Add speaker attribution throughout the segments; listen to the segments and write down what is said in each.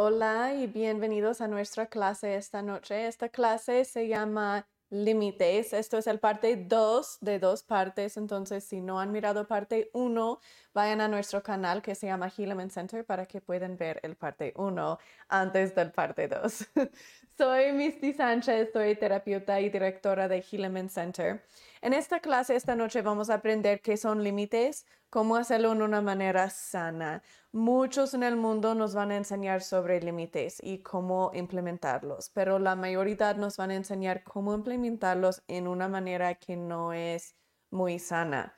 Speaker 1: Hola y bienvenidos a nuestra clase esta noche. Esta clase se llama Límites. Esto es el parte 2 de dos partes. Entonces, si no han mirado parte 1, vayan a nuestro canal que se llama Helaman Center para que puedan ver el parte 1 antes del parte 2. soy Misty Sánchez, soy terapeuta y directora de Helaman Center. En esta clase esta noche vamos a aprender qué son límites, cómo hacerlo de una manera sana. Muchos en el mundo nos van a enseñar sobre límites y cómo implementarlos, pero la mayoría nos van a enseñar cómo implementarlos en una manera que no es muy sana.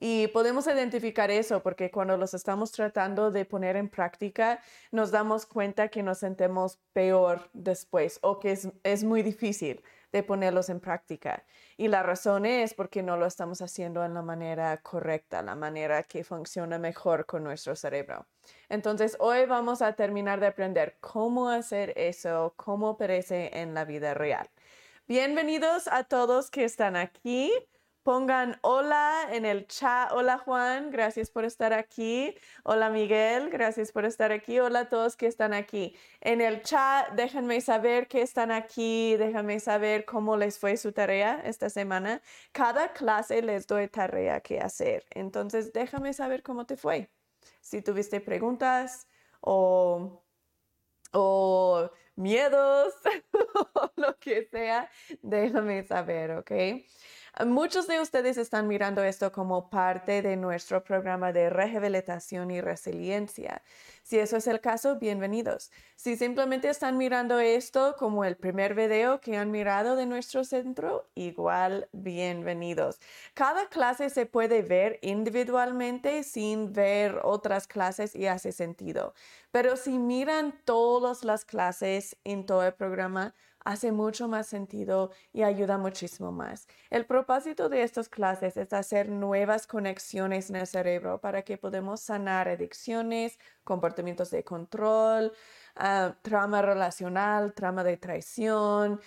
Speaker 1: Y podemos identificar eso porque cuando los estamos tratando de poner en práctica, nos damos cuenta que nos sentimos peor después o que es, es muy difícil de ponerlos en práctica. Y la razón es porque no lo estamos haciendo en la manera correcta, la manera que funciona mejor con nuestro cerebro. Entonces, hoy vamos a terminar de aprender cómo hacer eso, cómo parece en la vida real. Bienvenidos a todos que están aquí. Pongan hola en el chat. Hola Juan, gracias por estar aquí. Hola Miguel, gracias por estar aquí. Hola a todos que están aquí. En el chat, déjenme saber que están aquí. Déjenme saber cómo les fue su tarea esta semana. Cada clase les doy tarea que hacer. Entonces, déjame saber cómo te fue. Si tuviste preguntas o, o miedos o lo que sea, déjame saber, ¿ok? Muchos de ustedes están mirando esto como parte de nuestro programa de rehabilitación y resiliencia. Si eso es el caso, bienvenidos. Si simplemente están mirando esto como el primer video que han mirado de nuestro centro, igual bienvenidos. Cada clase se puede ver individualmente sin ver otras clases y hace sentido. Pero si miran todas las clases en todo el programa, hace mucho más sentido y ayuda muchísimo más. El propósito de estas clases es hacer nuevas conexiones en el cerebro para que podamos sanar adicciones, comportamientos de control, uh, trauma relacional, trauma de traición,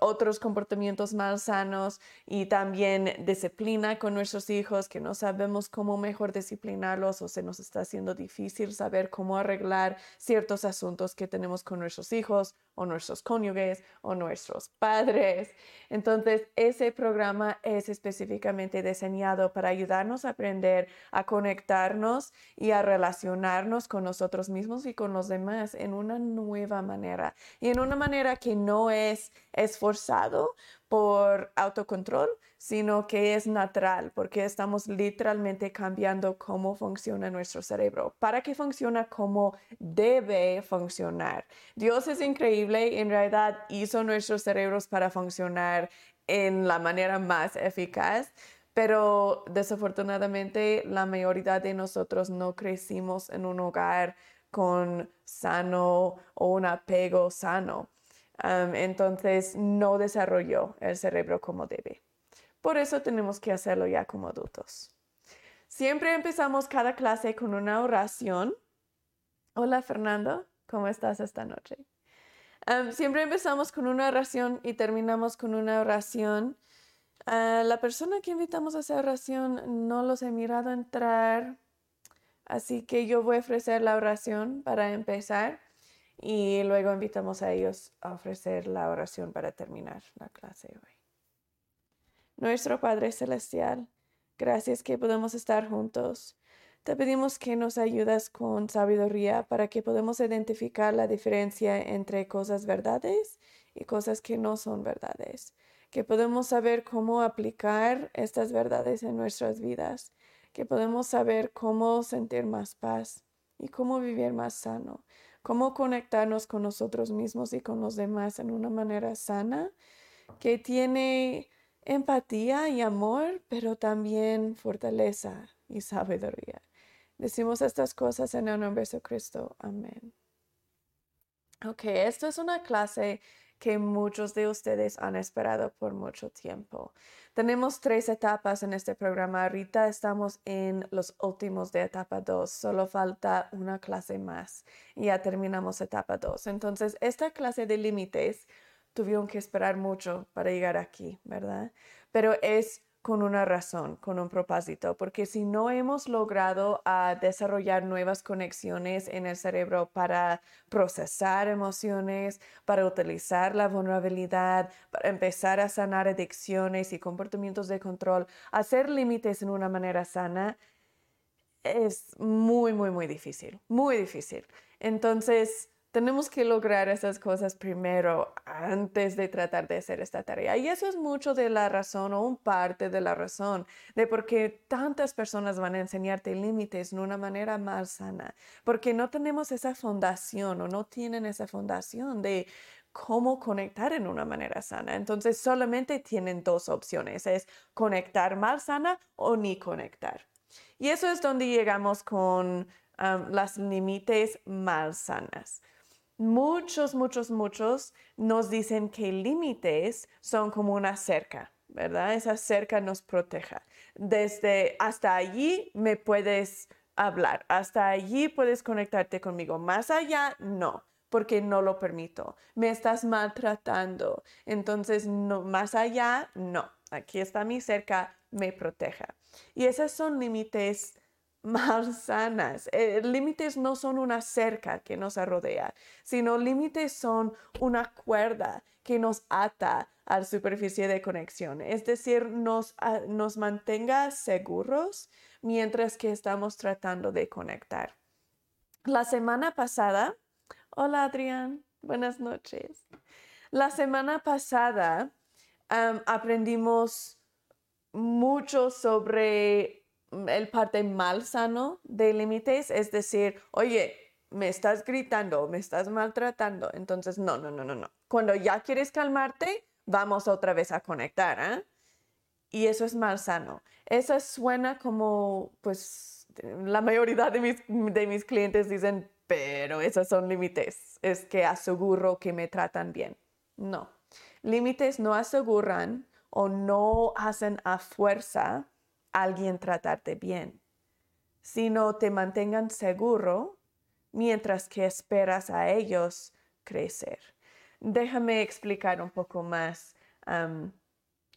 Speaker 1: otros comportamientos malsanos y también disciplina con nuestros hijos que no sabemos cómo mejor disciplinarlos o se nos está haciendo difícil saber cómo arreglar ciertos asuntos que tenemos con nuestros hijos o nuestros cónyuges o nuestros padres. Entonces, ese programa es específicamente diseñado para ayudarnos a aprender a conectarnos y a relacionarnos con nosotros mismos y con los demás en una nueva manera y en una manera que no es esforzado por autocontrol, sino que es natural, porque estamos literalmente cambiando cómo funciona nuestro cerebro, para que funcione como debe funcionar. Dios es increíble y en realidad hizo nuestros cerebros para funcionar en la manera más eficaz, pero desafortunadamente la mayoría de nosotros no crecimos en un hogar con sano o un apego sano entonces no desarrolló el cerebro como debe. Por eso tenemos que hacerlo ya como adultos. Siempre empezamos cada clase con una oración. Hola Fernando, ¿cómo estás esta noche? siempre empezamos con una oración y terminamos con una oración. Ah, la persona que invitamos a esa oración no los he mirado entrar, así que yo voy a ofrecer la oración para empezar y luego invitamos a ellos a ofrecer la oración para terminar la clase hoy. Nuestro Padre Celestial, gracias que podemos estar juntos. Te pedimos que nos ayudas con sabiduría para que podamos identificar la diferencia entre cosas verdades y cosas que no son verdades, que podemos saber cómo aplicar estas verdades en nuestras vidas, que podemos saber cómo sentir más paz y cómo vivir más sano cómo conectarnos con nosotros mismos y con los demás en una manera sana, que tiene empatía y amor, pero también fortaleza y sabiduría. Decimos estas cosas en el nombre de Cristo. Amén. Ok, esto es una clase que muchos de ustedes han esperado por mucho tiempo. Tenemos tres etapas en este programa. Ahorita estamos en los últimos de etapa 2. Solo falta una clase más y ya terminamos etapa 2. Entonces, esta clase de límites tuvieron que esperar mucho para llegar aquí, ¿verdad? Pero es con una razón, con un propósito, porque si no hemos logrado a desarrollar nuevas conexiones en el cerebro para procesar emociones, para utilizar la vulnerabilidad, para empezar a sanar adicciones y comportamientos de control, hacer límites en una manera sana, es muy, muy, muy difícil, muy difícil. Entonces, tenemos que lograr esas cosas primero antes de tratar de hacer esta tarea. Y eso es mucho de la razón o un parte de la razón de por qué tantas personas van a enseñarte límites de una manera más sana, porque no tenemos esa fundación o no tienen esa fundación de cómo conectar en una manera sana. Entonces solamente tienen dos opciones, es conectar mal sana o ni conectar. Y eso es donde llegamos con las límites mal sanas muchos, muchos, muchos nos dicen que límites son como una cerca, ¿verdad? Esa cerca nos proteja. Desde hasta allí me puedes hablar, hasta allí puedes conectarte conmigo, más allá no porque no lo permito. Me estás maltratando. Entonces, no, más allá, no. Aquí está mi cerca, me proteja. Y esos son límites más sanas. Eh, límites no son una cerca que nos rodea, sino límites son una cuerda que nos ata a la superficie de conexión, es decir, nos, ah, nos mantenga seguros mientras que estamos tratando de conectar. La semana pasada, hola Adrián, buenas noches. La semana pasada aprendimos mucho sobre el parte mal sano de límites, es decir, oye, me estás gritando, me estás maltratando, entonces no, no, no, no, no. Cuando ya quieres calmarte, vamos otra vez a conectar, ¿eh? Y eso es mal sano. Eso suena como, pues, la mayoría de mis, de mis clientes dicen, pero esos son límites, es que aseguro que me tratan bien. No, límites no aseguran o no hacen a fuerza alguien tratarte bien, sino te mantengan seguro mientras que esperas a ellos crecer. Déjame explicar un poco más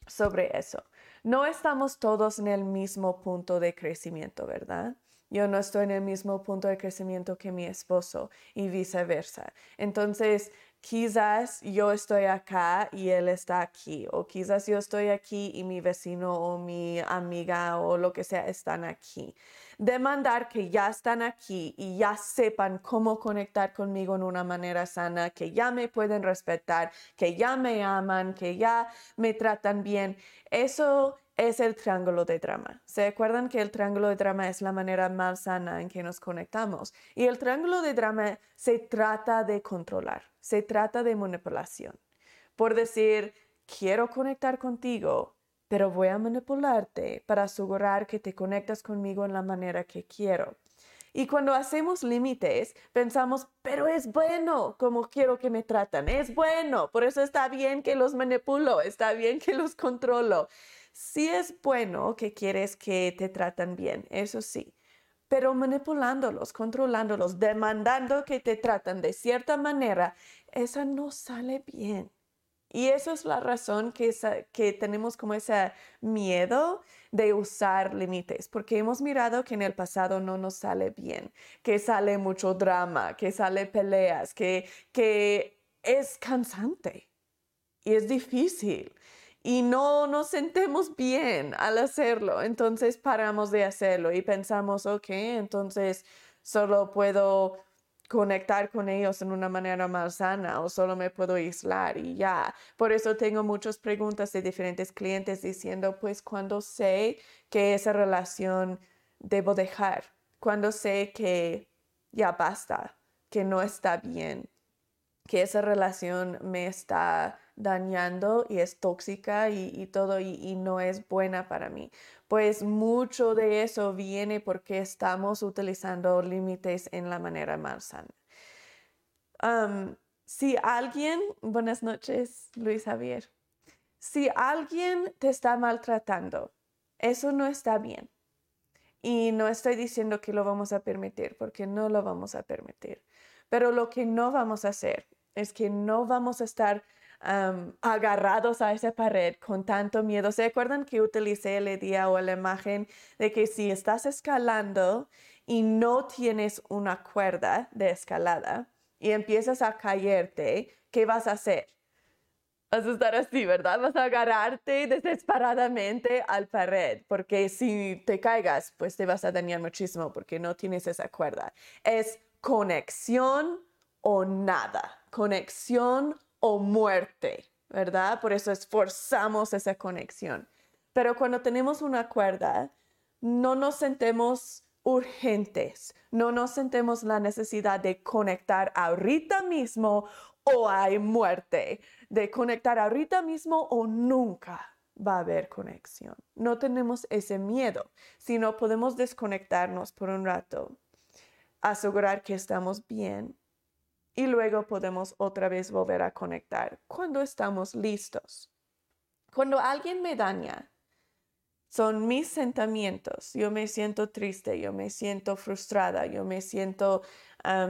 Speaker 1: sobre eso. No estamos todos en el mismo punto de crecimiento, ¿verdad? Yo no estoy en el mismo punto de crecimiento que mi esposo y viceversa. Entonces, quizás yo estoy acá y él está aquí, o quizás yo estoy aquí y mi vecino o mi amiga o lo que sea están aquí. Demandar que ya están aquí y ya sepan cómo conectar conmigo en una manera sana, que ya me pueden respetar, que ya me aman, que ya me tratan bien. Eso es el triángulo de drama. ¿Se acuerdan que el triángulo de drama es la manera más sana en que nos conectamos? Y el triángulo de drama se trata de controlar, se trata de manipulación. Por decir, quiero conectar contigo, pero voy a manipularte para asegurar que te conectas conmigo en la manera que quiero. Y cuando hacemos límites, pensamos, pero es bueno como quiero que me tratan, es bueno, por eso está bien que los manipulo, está bien que los controlo. Sí es bueno que quieres que te tratan bien, eso sí, pero manipulándolos, controlándolos, demandando que te tratan de cierta manera, eso no sale bien. Y eso es la razón que, que tenemos como ese miedo de usar límites, porque hemos mirado que en el pasado no nos sale bien, que sale mucho drama, que sale peleas, que, que es cansante y es difícil y no nos sentemos bien al hacerlo. Entonces paramos de hacerlo y pensamos, ok, entonces solo puedo conectar con ellos en una manera más sana o solo me puedo aislar y ya. Por eso tengo muchas preguntas de diferentes clientes diciendo, pues cuando sé que esa relación debo dejar, cuando sé que ya basta, que no está bien, que esa relación me está dañando y es tóxica y, todo y, no es buena para mí. Pues mucho de eso viene porque estamos utilizando límites en la manera más sana. si alguien, buenas noches Luis Javier, si alguien te está maltratando, eso no está bien. Y no estoy diciendo que lo vamos a permitir, porque no lo vamos a permitir. Pero lo que no vamos a hacer es que no vamos a estar agarrados a esa pared con tanto miedo. ¿Se acuerdan que utilicé el día o la imagen de que si estás escalando y no tienes una cuerda de escalada y empiezas a caerte, ¿qué vas a hacer? Vas a estar así, ¿verdad? Vas a agarrarte desesperadamente al pared, porque si te caigas, pues te vas a dañar muchísimo porque no tienes esa cuerda. Es conexión o nada, conexión o muerte, ¿verdad? Por eso esforzamos esa conexión. Pero cuando tenemos una cuerda, no nos sentemos urgentes, no nos sentemos la necesidad de conectar ahorita mismo o hay muerte, de conectar ahorita mismo o nunca va a haber conexión. No tenemos ese miedo, sino podemos desconectarnos por un rato, asegurar que estamos bien y luego podemos otra vez volver a conectar cuando estamos listos. Cuando alguien me daña, son mis sentimientos. Yo me siento triste, yo me siento frustrada, yo me siento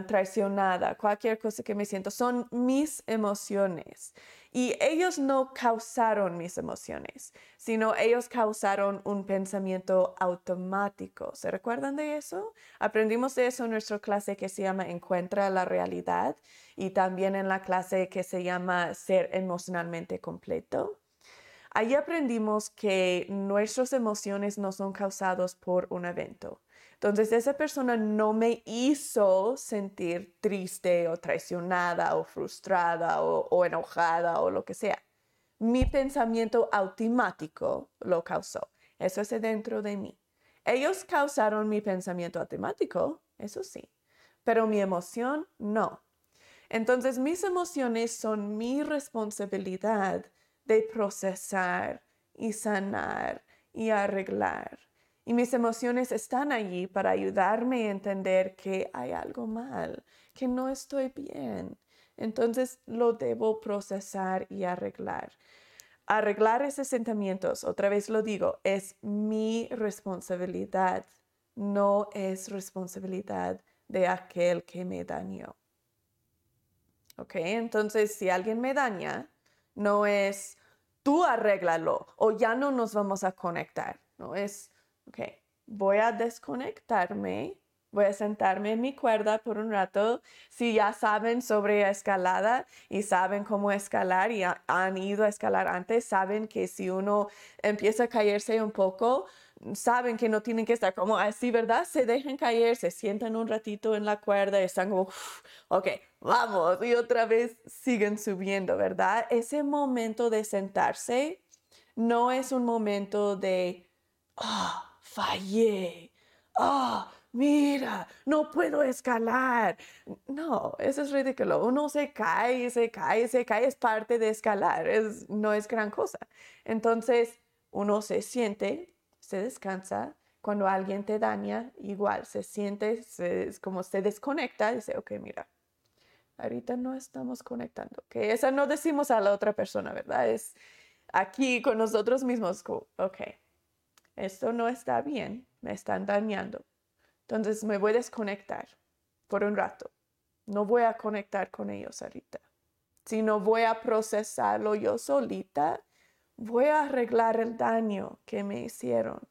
Speaker 1: traicionada, cualquier cosa que me siento, son mis emociones. Y ellos no causaron mis emociones, sino ellos causaron un pensamiento automático. ¿Se recuerdan de eso? Aprendimos de eso en nuestra clase que se llama Encuentra la realidad y también en la clase que se llama Ser emocionalmente completo. Ahí aprendimos que nuestras emociones no son causadas por un evento. Entonces, esa persona no me hizo sentir triste o traicionada o frustrada o, enojada o lo que sea. Mi pensamiento automático lo causó. Eso es dentro de mí. Ellos causaron mi pensamiento automático, eso sí, pero mi emoción no. Entonces, mis emociones son mi responsabilidad de procesar y sanar y arreglar. Y mis emociones están allí para ayudarme a entender que hay algo mal, que no estoy bien. Entonces lo debo procesar y arreglar. Arreglar esos sentimientos, otra vez lo digo, es mi responsabilidad, no es responsabilidad de aquel que me dañó. ¿Ok? Entonces, si alguien me daña, no es tú arréglalo o ya no nos vamos a conectar. No es, ok, voy a desconectarme, voy a sentarme en mi cuerda por un rato. Si ya saben sobre escalada y saben cómo escalar y han ido a escalar antes, saben que si uno empieza a caerse un poco, saben que no tienen que estar como así, ¿verdad? Se dejan caer, se sientan un ratito en la cuerda y están como, ok, vamos, y otra vez siguen subiendo, ¿verdad? Ese momento de sentarse no es un momento de, ah, fallé, ah, mira, no puedo escalar. No, eso es ridículo. Uno se cae, se cae, se cae, es parte de escalar, es, no es gran cosa. Entonces, uno se siente, se descansa. Cuando alguien te daña, igual se siente, es como se desconecta, dice, ok, mira, ahorita no estamos conectando. Que esa no decimos a la otra persona, ¿verdad? Es aquí con nosotros mismos, ok, esto no está bien, me están dañando. Entonces me voy a desconectar por un rato. No voy a conectar con ellos ahorita. Si no voy a procesarlo yo solita, voy a arreglar el daño que me hicieron.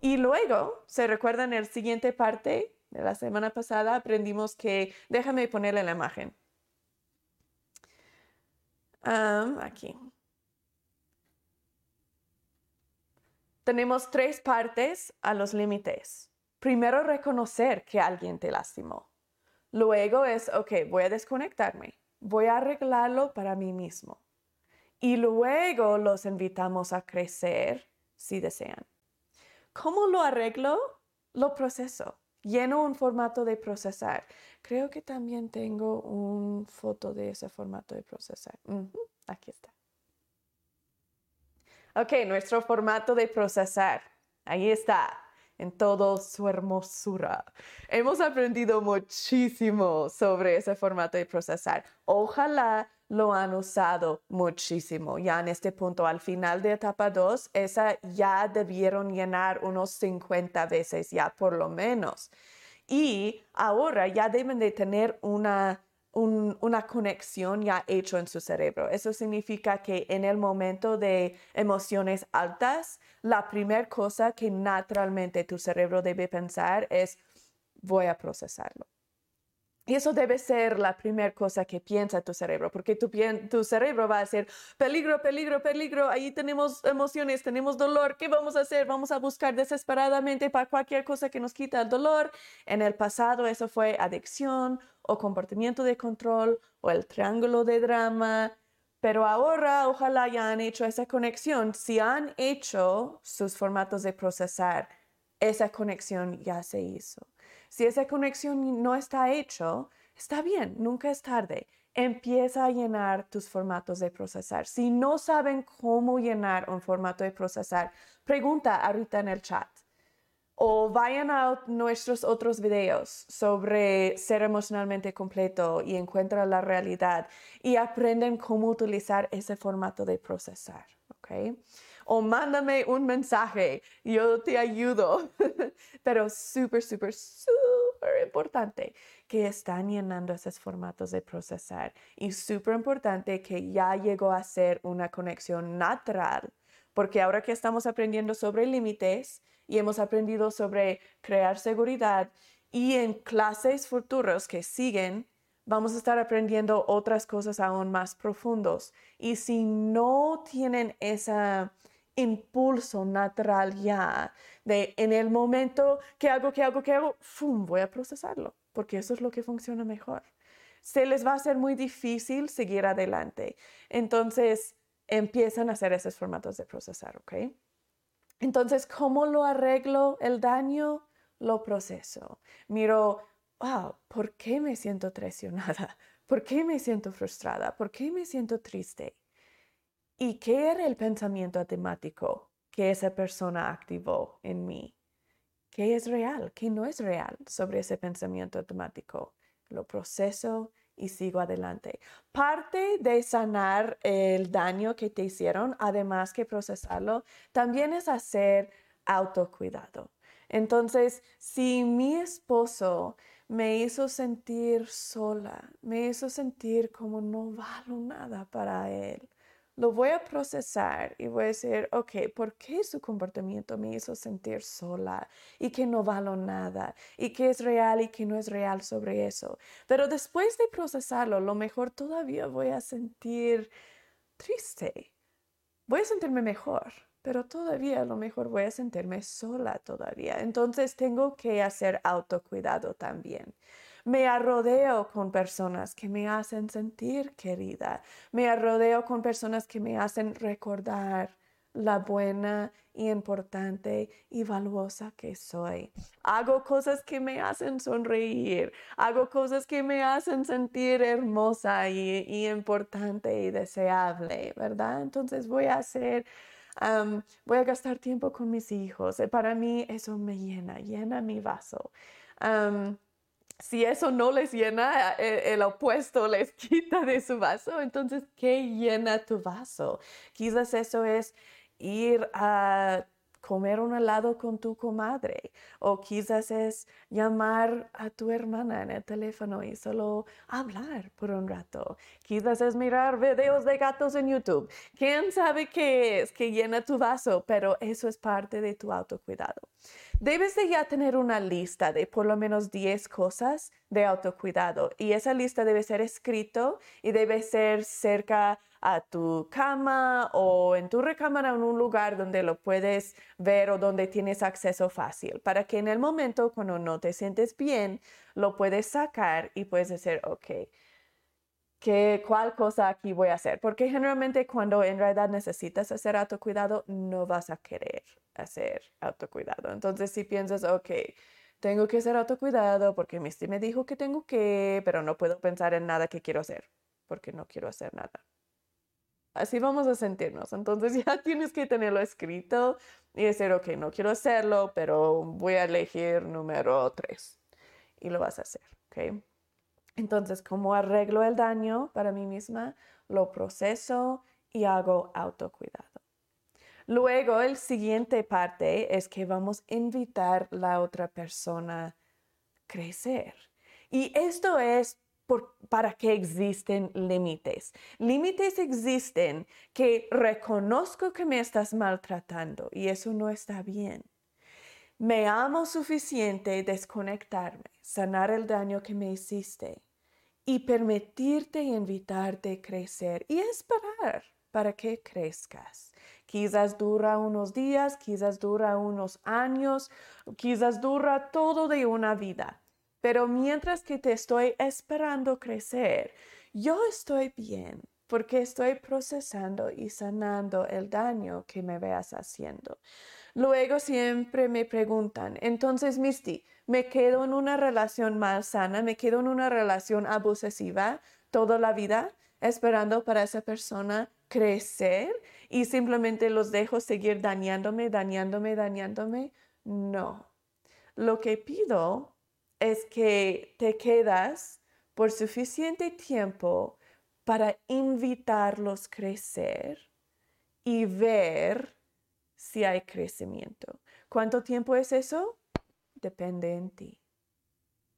Speaker 1: Y luego, ¿se recuerdan el siguiente parte de la semana pasada? Aprendimos que, déjame ponerle la imagen. aquí. Tenemos tres partes a los límites. Primero, reconocer que alguien te lastimó. Luego es, ok, voy a desconectarme. Voy a arreglarlo para mí mismo y luego los invitamos a crecer si desean. ¿Cómo lo arreglo? Lo proceso. Lleno un formato de procesar. Creo que también tengo un foto de ese formato de procesar. Aquí está. Ok, nuestro formato de procesar. Ahí está, en toda su hermosura. Hemos aprendido muchísimo sobre ese formato de procesar. Ojalá lo han usado muchísimo. Ya en este punto, al final de etapa 2, esa ya debieron llenar unos 50 veces ya por lo menos. Y ahora ya deben de tener una, una conexión ya hecho en su cerebro. Eso significa que en el momento de emociones altas, la primera cosa que naturalmente tu cerebro debe pensar es voy a procesarlo. Y eso debe ser la primera cosa que piensa tu cerebro, porque tu, tu, cerebro va a decir, peligro, peligro, peligro, ahí tenemos emociones, tenemos dolor, ¿qué vamos a hacer? Vamos a buscar desesperadamente para cualquier cosa que nos quita el dolor. En el pasado eso fue adicción o comportamiento de control o el triángulo de drama, pero ahora ojalá ya han hecho esa conexión. Si han hecho sus formatos de procesar, esa conexión ya se hizo. Si esa conexión no está hecho, está bien, nunca es tarde. Empieza a llenar tus formatos de procesar. Si no saben cómo llenar un formato de procesar, pregunta ahorita en el chat. O vayan a nuestros otros videos sobre ser emocionalmente completo y encuentra la realidad y aprenden cómo utilizar ese formato de procesar. ¿ok? o mándame un mensaje, yo te ayudo. Pero súper, súper, súper importante que están llenando esos formatos de procesar y súper importante que ya llegó a ser una conexión natural, porque ahora que estamos aprendiendo sobre límites y hemos aprendido sobre crear seguridad y en clases futuros que siguen, vamos a estar aprendiendo otras cosas aún más profundos. Y si no tienen esa impulso natural ya de en el momento que hago, que hago, que hago, ¡fum! voy a procesarlo, porque eso es lo que funciona mejor. Se les va a hacer muy difícil seguir adelante. Entonces, empiezan a hacer esos formatos de procesar, ¿ok? Entonces, ¿cómo lo arreglo el daño? Lo proceso. Miro, wow, ¿por qué me siento traicionada? ¿Por qué me siento frustrada? ¿Por qué me siento triste? ¿Y qué era el pensamiento temático que esa persona activó en mí? ¿Qué es real? ¿Qué no es real sobre ese pensamiento automático? Lo proceso y sigo adelante. Parte de sanar el daño que te hicieron, además que procesarlo, también es hacer autocuidado. Entonces, si mi esposo me hizo sentir sola, me hizo sentir como no valo nada para él, lo voy a procesar y voy a decir, ok, ¿por qué su comportamiento me hizo sentir sola y que no valo nada y que es real y que no es real sobre eso? Pero después de procesarlo, lo mejor todavía voy a sentir triste. Voy a sentirme mejor, pero todavía a lo mejor voy a sentirme sola todavía. Entonces tengo que hacer autocuidado también. Me arrodeo con personas que me hacen sentir querida. Me arrodeo con personas que me hacen recordar la buena y importante y valiosa que soy. Hago cosas que me hacen sonreír. Hago cosas que me hacen sentir hermosa y, importante y deseable, ¿verdad? Entonces voy a hacer... voy a gastar tiempo con mis hijos. Para mí eso me llena, llena mi vaso si eso no les llena, eh, el, opuesto les quita de su vaso, entonces, ¿qué llena tu vaso? Quizás eso es ir a comer un helado con tu comadre o quizás es llamar a tu hermana en el teléfono y solo hablar por un rato. Quizás es mirar videos de gatos en YouTube. ¿Quién sabe qué es que llena tu vaso? Pero eso es parte de tu autocuidado. Debes de ya tener una lista de por lo menos 10 cosas de autocuidado y esa lista debe ser escrito y debe ser cerca a tu cama o en tu recámara en un lugar donde lo puedes ver o donde tienes acceso fácil para que en el momento cuando no te sientes bien lo puedes sacar y puedes decir, ok, ¿qué, ¿cuál cosa aquí voy a hacer? Porque generalmente cuando en realidad necesitas hacer autocuidado no vas a querer hacer autocuidado. Entonces, si piensas, ok, tengo que hacer autocuidado porque mi me dijo que tengo que, pero no puedo pensar en nada que quiero hacer porque no quiero hacer nada. Así vamos a sentirnos. Entonces ya tienes que tenerlo escrito y decir, ok, no quiero hacerlo, pero voy a elegir número tres y lo vas a hacer, ok. Entonces, ¿cómo arreglo el daño para mí misma? Lo proceso y hago autocuidado. Luego, el siguiente parte es que vamos a invitar a la otra persona a crecer. Y esto es para qué existen límites. Límites existen que reconozco que me estás maltratando y eso no está bien. Me amo suficiente desconectarme, sanar el daño que me hiciste y permitirte y invitarte a crecer y esperar para que crezcas. Quizás dura unos días, quizás dura unos años, quizás dura todo de una vida. Pero mientras que te estoy esperando crecer, yo estoy bien porque estoy procesando y sanando el daño que me veas haciendo. Luego siempre me preguntan, entonces Misty, ¿me quedo en una relación mal sana? ¿Me quedo en una relación abusiva toda la vida esperando para esa persona crecer y simplemente los dejo seguir dañándome, dañándome, dañándome? No. Lo que pido es que te quedas por suficiente tiempo para invitarlos a crecer y ver si hay crecimiento. ¿Cuánto tiempo es eso? Depende en ti.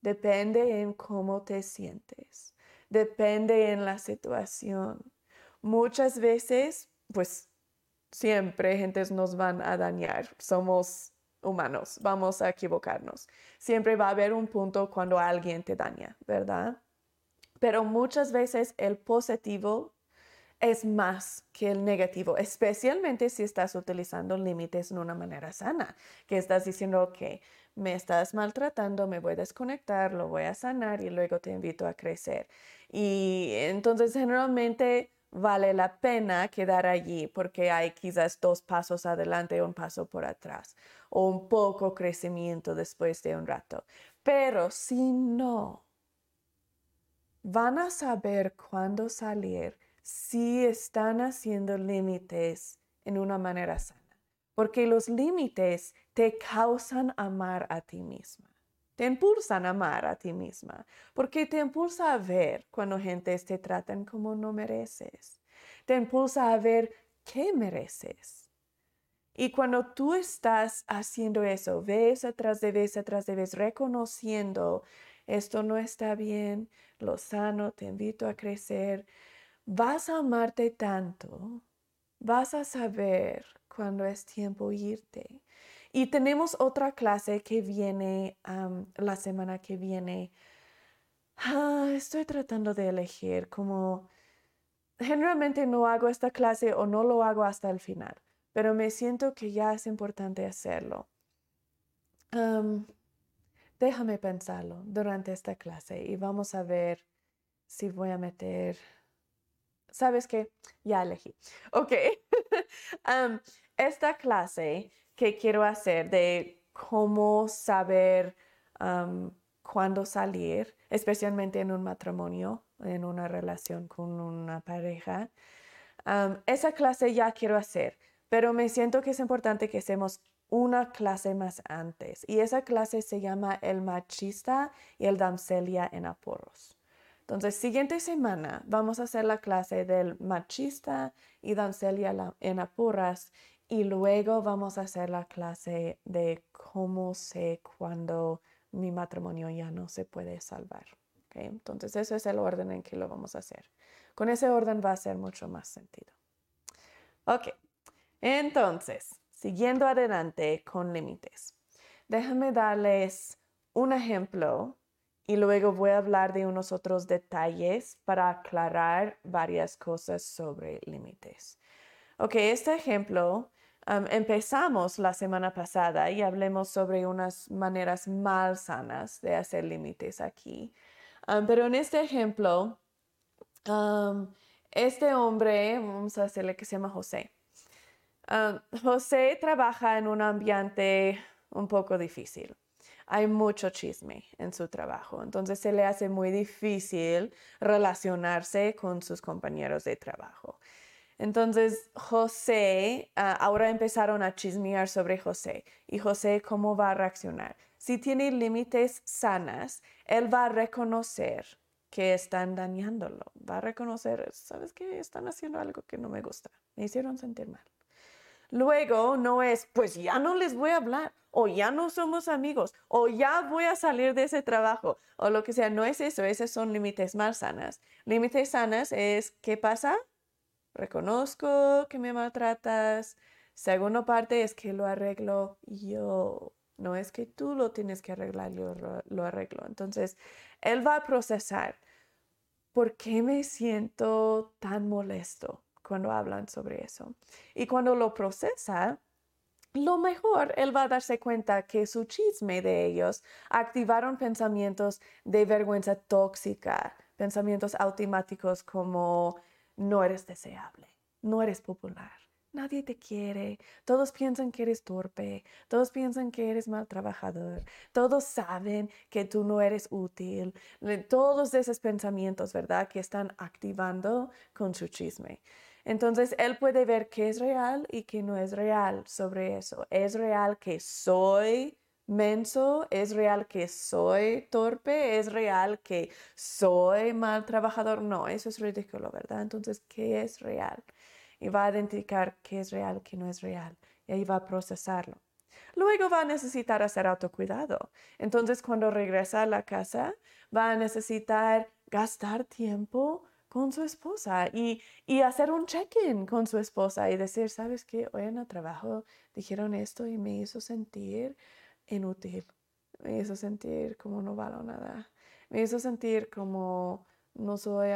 Speaker 1: Depende en cómo te sientes. Depende en la situación. Muchas veces, pues siempre gentes nos van a dañar. Somos humanos, vamos a equivocarnos. Siempre va a haber un punto cuando alguien te daña, ¿verdad? Pero muchas veces el positivo es más que el negativo, especialmente si estás utilizando límites de una manera sana, que estás diciendo que me estás maltratando, me voy a desconectar, lo voy a sanar y luego te invito a crecer. Y entonces generalmente vale la pena quedar allí porque hay quizás dos pasos adelante y un paso por atrás o un poco crecimiento después de un rato. Pero si no, van a saber cuándo salir si están haciendo límites en una manera sana, porque los límites te causan amar a ti misma. Te impulsan a amar a ti misma, porque te impulsa a ver cuando gente te tratan como no mereces. Te impulsa a ver qué mereces. Y cuando tú estás haciendo eso, vez atrás de vez atrás de vez, reconociendo esto no está bien, lo sano, te invito a crecer, vas a amarte tanto, vas a saber cuando es tiempo irte. Y tenemos otra clase que viene la semana que viene. Ah, estoy tratando de elegir como generalmente no hago esta clase o no lo hago hasta el final, pero me siento que ya es importante hacerlo. déjame pensarlo durante esta clase y vamos a ver si voy a meter ¿sabes qué? Ya elegí. Ok. esta clase que quiero hacer de cómo saber cuándo salir, especialmente en un matrimonio, en una relación con una pareja, esa clase ya quiero hacer, pero me siento que es importante que hacemos una clase más antes. Y esa clase se llama El machista y el damselia en apuros. Entonces, siguiente semana vamos a hacer la clase del machista y dancelia en apuras y luego vamos a hacer la clase de cómo sé cuando mi matrimonio ya no se puede salvar. Entonces, ese es el orden en que lo vamos a hacer. Con ese orden va a ser mucho más sentido. Ok, entonces, siguiendo adelante con límites. Déjame darles un ejemplo y luego voy a hablar de unos otros detalles para aclarar varias cosas sobre límites. Ok, este ejemplo empezamos la semana pasada y hablemos sobre unas maneras mal sanas de hacer límites aquí. pero en este ejemplo, este hombre, vamos a decirle que se llama José. José trabaja en un ambiente un poco difícil hay mucho chisme en su trabajo, entonces se le hace muy difícil relacionarse con sus compañeros de trabajo. Entonces, José, ah, ahora empezaron a chismear sobre José y José cómo va a reaccionar. Si tiene límites sanas, él va a reconocer que están dañándolo, va a reconocer, ¿sabes qué? Están haciendo algo que no me gusta, me hicieron sentir mal. Luego no es, pues ya no les voy a hablar o ya no somos amigos, o ya voy a salir de ese trabajo, o lo que sea. No es eso, esos son límites más sanas. Límites sanas es, ¿qué pasa? Reconozco que me maltratas. Segunda parte es que lo arreglo yo. No es que tú lo tienes que arreglar, yo lo arreglo. Entonces, él va a procesar. ¿Por qué me siento tan molesto cuando hablan sobre eso? Y cuando lo procesa, lo mejor él va a darse cuenta que su chisme de ellos activaron pensamientos de vergüenza tóxica, pensamientos automáticos como no eres deseable, no eres popular, nadie te quiere, todos piensan que eres torpe, todos piensan que eres mal trabajador, todos saben que tú no eres útil, todos esos pensamientos, ¿verdad? Que están activando con su chisme. Entonces, él puede ver qué es real y qué no es real sobre eso. Es real que soy menso, es real que soy torpe, es real que soy mal trabajador. No, eso es ridículo, ¿verdad? Entonces, ¿qué es real? Y va a identificar qué es real, qué no es real. Y ahí va a procesarlo. Luego va a necesitar hacer autocuidado. Entonces, cuando regresa a la casa, va a necesitar gastar tiempo con su esposa y, hacer un check-in con su esposa y decir, ¿sabes qué? Hoy en el trabajo dijeron esto y me hizo sentir inútil, me hizo sentir como no valo nada, me hizo sentir como no soy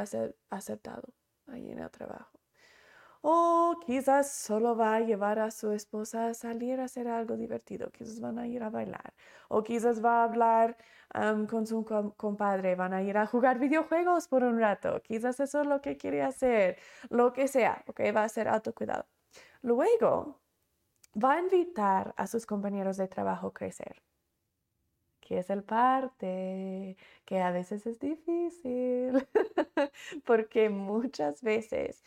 Speaker 1: aceptado ahí en el trabajo. O quizás solo va a llevar a su esposa a salir a hacer algo divertido, quizás van a ir a bailar, o quizás va a hablar con su compadre, van a ir a jugar videojuegos por un rato, quizás eso es lo que quiere hacer, lo que sea, ok, va a ser autocuidado. Luego, va a invitar a sus compañeros de trabajo a crecer. Que es el parte que a veces es difícil, porque muchas veces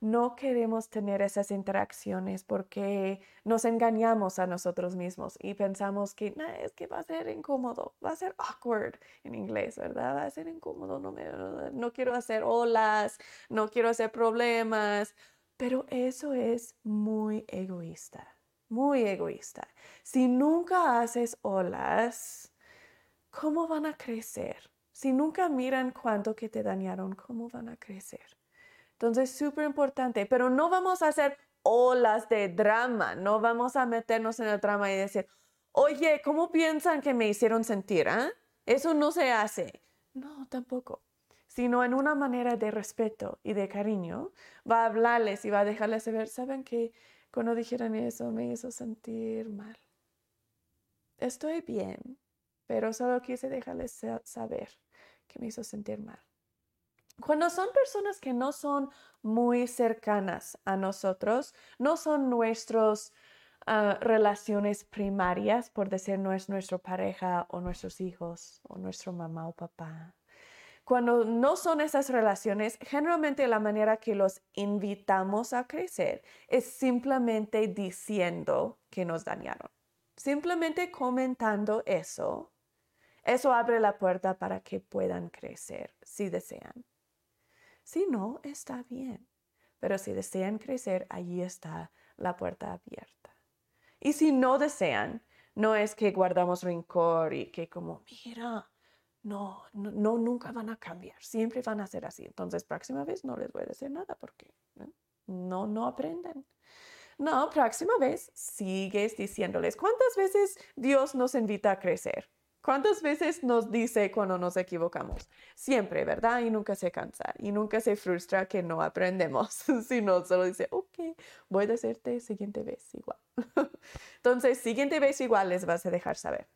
Speaker 1: no queremos tener esas interacciones porque nos engañamos a nosotros mismos y pensamos que es que va a ser incómodo, va a ser awkward en inglés, ¿verdad? Va a ser incómodo, no, me, no quiero hacer olas, no quiero hacer problemas, pero eso es muy egoísta, muy egoísta. Si nunca haces olas, ¿cómo van a crecer? Si nunca miran cuánto que te dañaron, ¿cómo van a crecer? Entonces, súper importante, pero no vamos a hacer olas de drama, no vamos a meternos en el drama y decir, oye, ¿cómo piensan que me hicieron sentir? Ah? Eso no se hace. No, tampoco. Sino en una manera de respeto y de cariño, va a hablarles y va a dejarles saber, ¿saben que cuando dijeron eso me hizo sentir mal? Estoy bien, pero solo quise dejarles saber que me hizo sentir mal. Cuando son personas que no son muy cercanas a nosotros, no son nuestras ah, relaciones primarias, por decir, no es nuestra pareja o nuestros hijos o nuestro mamá o papá. Cuando no son esas relaciones, generalmente la manera que los invitamos a crecer es simplemente diciendo que nos dañaron. Simplemente comentando eso, eso abre la puerta para que puedan crecer si desean. Si no, está bien. Pero si desean crecer, allí está la puerta abierta. Y si no desean, no es que guardamos rencor y que como, mira, no, no, nunca van a cambiar, siempre van a ser así. Entonces, próxima vez no les voy a decir nada porque no, no aprenden. No, próxima vez sigues diciéndoles, ¿cuántas veces Dios nos invita a crecer? ¿Cuántas veces nos dice cuando nos equivocamos? Siempre, ¿verdad? Y nunca se cansa y nunca se frustra que no aprendemos, sino solo dice, ok, voy a hacerte siguiente vez igual. Entonces, siguiente vez igual les vas a dejar saber.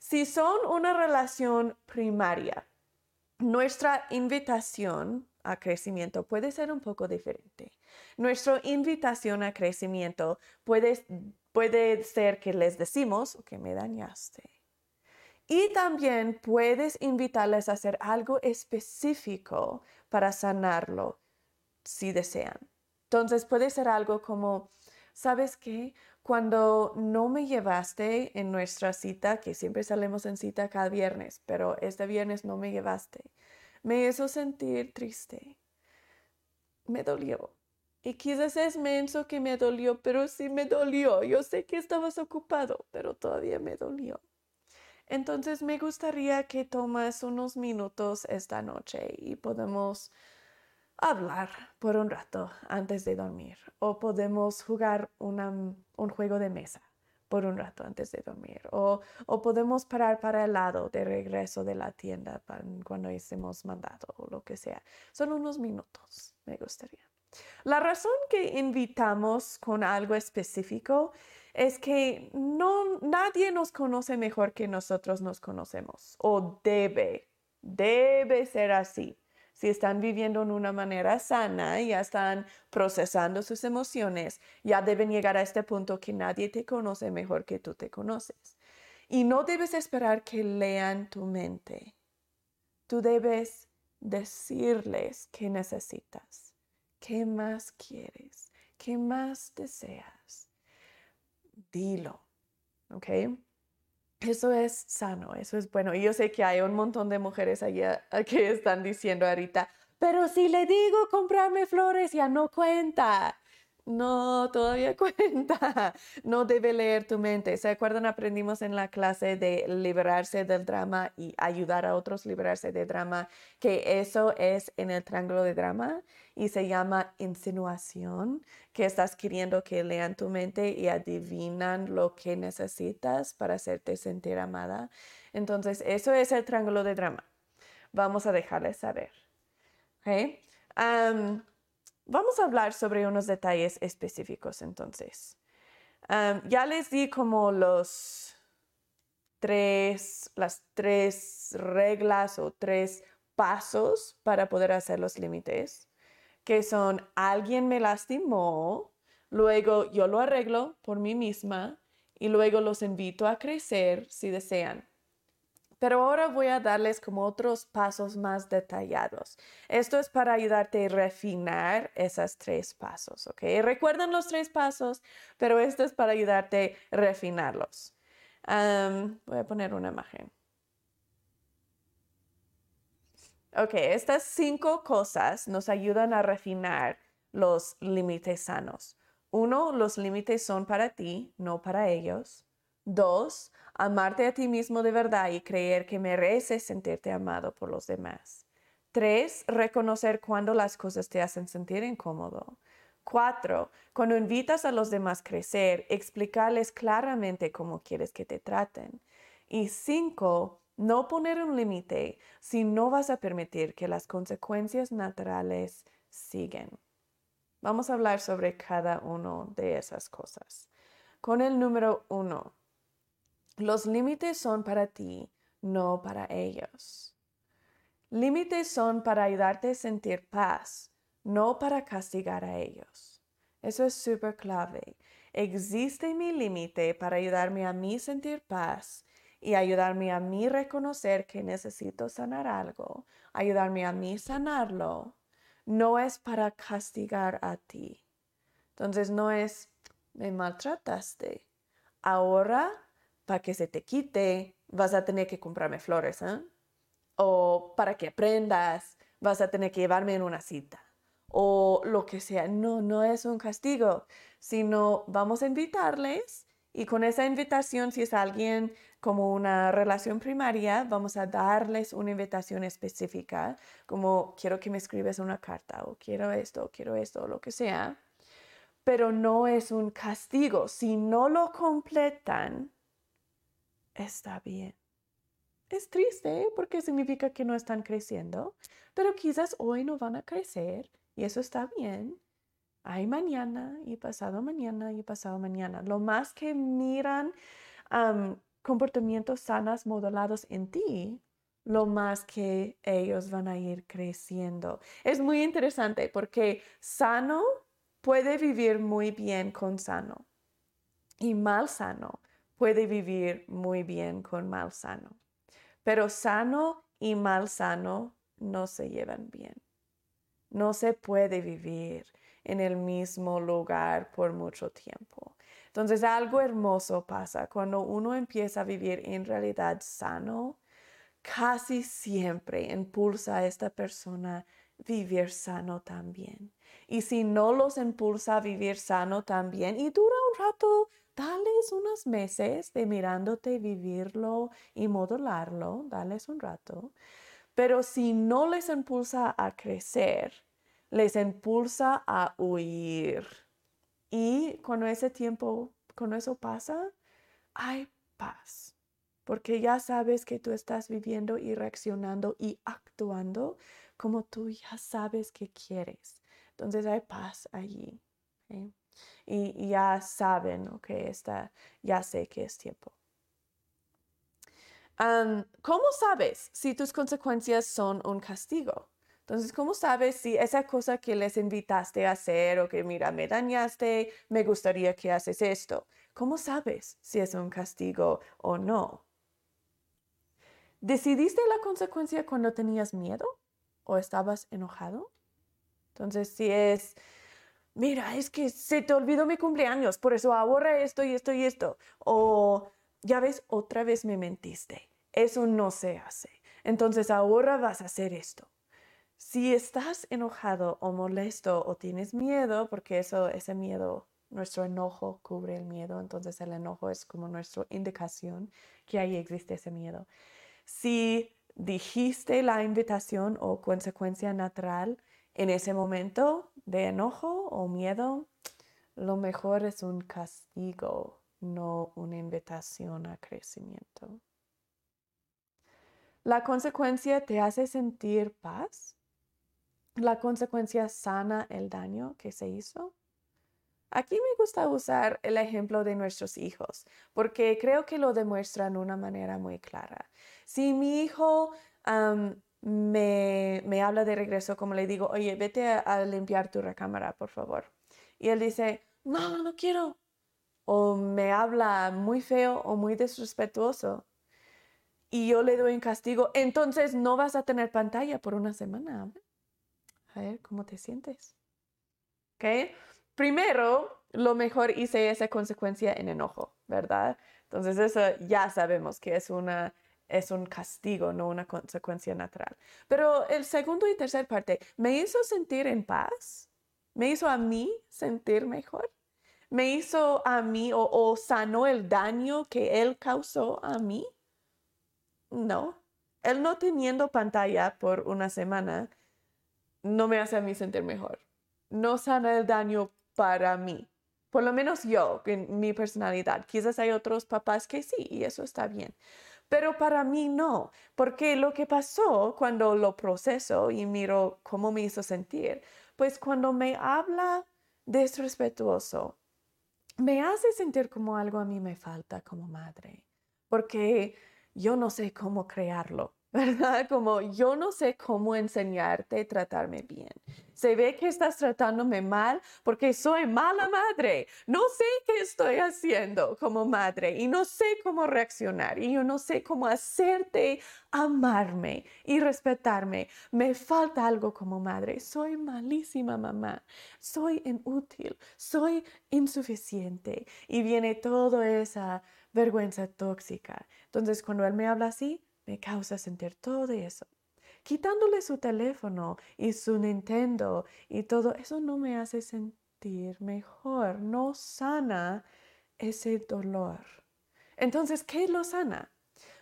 Speaker 1: Si son una relación primaria, nuestra invitación a crecimiento puede ser un poco diferente. Nuestra invitación a crecimiento puede, puede ser que les decimos, que me dañaste y también puedes invitarles a hacer algo específico para sanarlo si desean. Entonces puede ser algo como, ¿sabes qué? Cuando no me llevaste en nuestra cita, que siempre salimos en cita cada viernes, pero este viernes no me llevaste, me hizo sentir triste. Me dolió. Y quizás es menso que me dolió, pero sí me dolió. Yo sé que estabas ocupado, pero todavía me dolió. Entonces me gustaría que tomas unos minutos esta noche y podemos hablar por un rato antes de dormir o podemos jugar un juego de mesa por un rato antes de dormir o, o, podemos parar para el lado de regreso de la tienda cuando hemos mandado o lo que sea. Son unos minutos, me gustaría. La razón que invitamos con algo específico es que no, nadie nos conoce mejor que nosotros nos conocemos o debe, debe ser así. Si están viviendo en una manera sana y ya están procesando sus emociones, ya deben llegar a este punto que nadie te conoce mejor que tú te conoces. Y no debes esperar que lean tu mente. Tú debes decirles qué necesitas, qué más quieres, qué más deseas. Dilo, ¿ok? Eso es sano, eso es bueno. Y yo sé que hay un montón de mujeres allá que están diciendo ahorita, pero si le digo comprarme flores ya no cuenta. No, todavía cuenta. No debe leer tu mente. ¿Se acuerdan? Aprendimos en la clase de liberarse del drama y ayudar a otros liberarse del drama, que eso es en el triángulo de drama y se llama insinuación, que estás queriendo que lean tu mente y adivinan lo que necesitas para hacerte sentir amada. Entonces, eso es el triángulo de drama. Vamos a dejarles saber. ¿Okay? Vamos a hablar sobre unos detalles específicos entonces. ya les di como los tres, las tres reglas o tres pasos para poder hacer los límites que son alguien me lastimó, luego yo lo arreglo por mí misma y luego los invito a crecer si desean. Pero ahora voy a darles como otros pasos más detallados. Esto es para ayudarte a refinar esos tres pasos, ¿ok? Recuerden los tres pasos, pero esto es para ayudarte a refinarlos. voy a poner una imagen. Ok, estas cinco cosas nos ayudan a refinar los límites sanos. Uno, los límites son para ti, no para ellos. Dos, amarte a ti mismo de verdad y creer que mereces sentirte amado por los demás. Tres, reconocer cuando las cosas te hacen sentir incómodo. Cuatro, cuando invitas a los demás a crecer, explicarles claramente cómo quieres que te traten. Y cinco, no poner un límite si no vas a permitir que las consecuencias naturales siguen. Vamos a hablar sobre cada uno de esas cosas. Con el número uno, los límites son para ti, no para ellos. Límites son para ayudarte a sentir paz, no para castigar a ellos. Eso es súper clave. Existe mi límite para ayudarme a mí sentir paz y ayudarme a mí reconocer que necesito sanar algo, ayudarme a mí sanarlo, no es para castigar a ti. Entonces no es, me maltrataste. Ahora, para que se te quite, vas a tener que comprarme flores, ¿eh? O para que aprendas, vas a tener que llevarme en una cita. O lo que sea. No, no es un castigo, sino vamos a invitarles y con esa invitación, si es alguien como una relación primaria, vamos a darles una invitación específica, como quiero que me escribes una carta o quiero esto, o quiero esto, o lo que sea. Pero no es un castigo. Si no lo completan, está bien. Es triste porque significa que no están creciendo, pero quizás hoy no van a crecer y eso está bien hay mañana y pasado mañana y pasado mañana. Lo más que miran comportamientos sanos modelados en ti, lo más que ellos van a ir creciendo. Es muy interesante porque sano puede vivir muy bien con sano y mal sano puede vivir muy bien con mal sano. Pero sano y mal sano no se llevan bien. No se puede vivir en el mismo lugar por mucho tiempo. Entonces algo hermoso pasa cuando uno empieza a vivir en realidad sano, casi siempre impulsa a esta persona vivir sano también. Y si no los impulsa a vivir sano también y dura un rato, dales unos meses de mirándote vivirlo y modularlo, dales un rato. Pero si no les impulsa a crecer, les impulsa a huir. Y cuando ese tiempo, cuando eso pasa, hay paz. Porque ya sabes que tú estás viviendo y reaccionando y actuando como tú ya sabes que quieres. Entonces hay paz allí. Y, ya saben que está, ya sé que es tiempo. ¿Cómo sabes si tus consecuencias son un castigo? Entonces, ¿cómo sabes si esa cosa que les invitaste a hacer o que, mira, me dañaste, me gustaría que haces esto? ¿Cómo sabes si es un castigo o no? ¿Decidiste la consecuencia cuando tenías miedo o estabas enojado? Entonces, si es, mira, es que se te olvidó mi cumpleaños, por eso ahorra esto y esto y esto. O, ya ves, otra vez me mentiste. Eso no se hace. Entonces, ahora vas a hacer esto. Si estás enojado o molesto o tienes miedo, porque eso, ese miedo, nuestro enojo cubre el miedo, entonces el enojo es como nuestra indicación que ahí existe ese miedo. Si dijiste la invitación o consecuencia natural en ese momento de enojo o miedo, lo mejor es un castigo, no una invitación a crecimiento. La consecuencia te hace sentir paz. La consecuencia sana el daño que se hizo. Aquí me gusta usar el ejemplo de nuestros hijos, porque creo que lo demuestran de una manera muy clara. Si mi hijo me, habla de regreso, como le digo, oye, vete a, limpiar tu recámara, por favor. Y él dice, no, no quiero. O me habla muy feo o muy desrespetuoso. Y yo le doy un castigo, entonces no vas a tener pantalla por una semana. A ver, ¿cómo te sientes? ¿Ok? Primero, lo mejor hice esa consecuencia en enojo, ¿verdad? Entonces eso ya sabemos que es una es un castigo, no una consecuencia natural. Pero el segundo y tercer parte, ¿me hizo sentir en paz? ¿Me hizo a mí sentir mejor? ¿Me hizo a mí o, o sanó el daño que él causó a mí? No. Él no teniendo pantalla por una semana no me hace a mí sentir mejor. No sana el daño para mí. Por lo menos yo, en mi personalidad. Quizás hay otros papás que sí, y eso está bien pero para mí no, porque lo que pasó cuando lo proceso y miro cómo me hizo sentir, pues cuando me habla desrespetuoso, me hace sentir como algo a mí me falta como madre, porque yo no sé cómo crearlo. ¿verdad? Como yo no sé cómo enseñarte a tratarme bien. Se ve que estás tratándome mal porque soy mala madre. No sé qué estoy haciendo como madre y no sé cómo reaccionar y yo no sé cómo hacerte amarme y respetarme. Me falta algo como madre. Soy malísima mamá. Soy inútil. Soy insuficiente. Y viene toda esa vergüenza tóxica. Entonces, cuando él me habla así, me causa sentir todo eso. Quitándole su teléfono y su Nintendo y todo eso no me hace sentir mejor, no sana ese dolor. Entonces, ¿qué lo sana?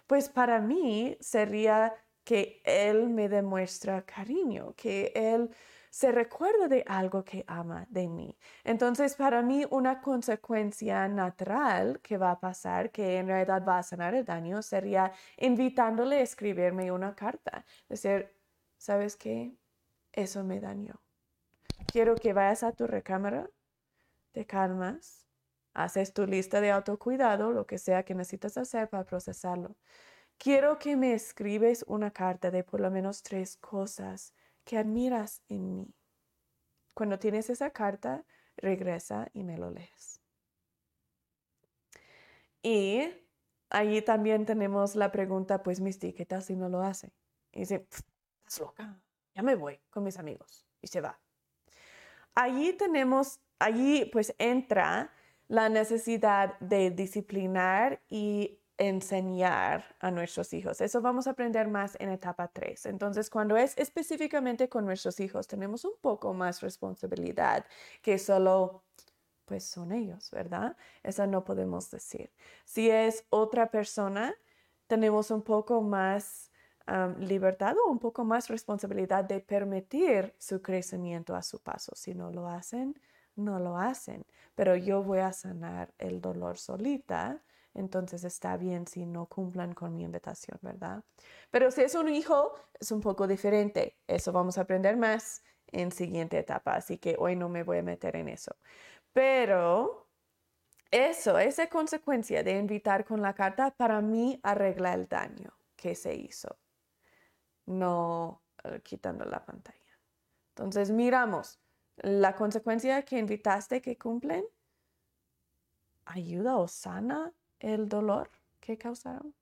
Speaker 1: Pues para mí sería que Él me demuestra cariño, que Él se recuerda de algo que ama de mí. Entonces, para mí, una consecuencia natural que va a pasar, que en realidad va a sanar el daño, sería invitándole a escribirme una carta. Decir, ¿sabes qué? Eso me dañó. Quiero que vayas a tu recámara, te calmas, haces tu lista de autocuidado, lo que sea que necesitas hacer para procesarlo. Quiero que me escribes una carta de por lo menos tres cosas que admiras en mí. Cuando tienes esa carta, regresa y me lo lees. Y allí también tenemos la pregunta, pues Misty, ¿qué si no lo hace? Y dice, estás loca, ya me voy con mis amigos. Y se va. Allí tenemos, allí pues entra la necesidad de disciplinar y enseñar a nuestros hijos. Eso vamos a aprender más en etapa 3. Entonces, cuando es específicamente con nuestros hijos, tenemos un poco más responsabilidad que solo, pues son ellos, ¿verdad? Eso no podemos decir. Si es otra persona, tenemos un poco más libertad o un poco más responsabilidad de permitir su crecimiento a su paso. Si no lo hacen, no lo hacen. Pero yo voy a sanar el dolor solita entonces está bien si no cumplan con mi invitación, ¿verdad? Pero si es un hijo, es un poco diferente. Eso vamos a aprender más en siguiente etapa, así que hoy no me voy a meter en eso. Pero eso, esa consecuencia de invitar con la carta, para mí arregla el daño que se hizo, no eh, quitando la pantalla. Entonces miramos, la consecuencia que invitaste que cumplen, ayuda o sana el dolor que causaron.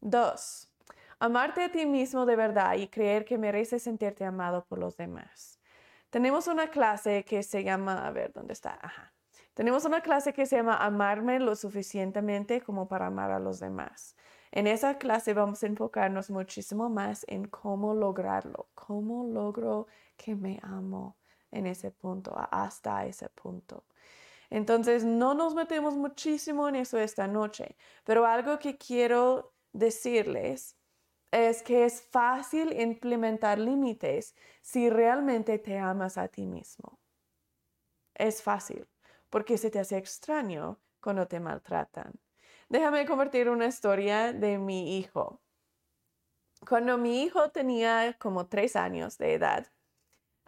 Speaker 1: Dos, amarte a ti mismo de verdad y creer que mereces sentirte amado por los demás. Tenemos una clase que se llama, a ver, ¿dónde está? Ajá. Tenemos una clase que se llama Amarme lo suficientemente como para amar a los demás. En esa clase vamos a enfocarnos muchísimo más en cómo lograrlo, cómo logro que me amo en ese punto, hasta ese punto. Entonces, no nos metemos muchísimo en eso esta noche, pero algo que quiero decirles es que es fácil implementar límites si realmente te amas a ti mismo. Es fácil, porque se te hace extraño cuando te maltratan. Déjame convertir una historia de mi hijo. Cuando mi hijo tenía como tres años de edad,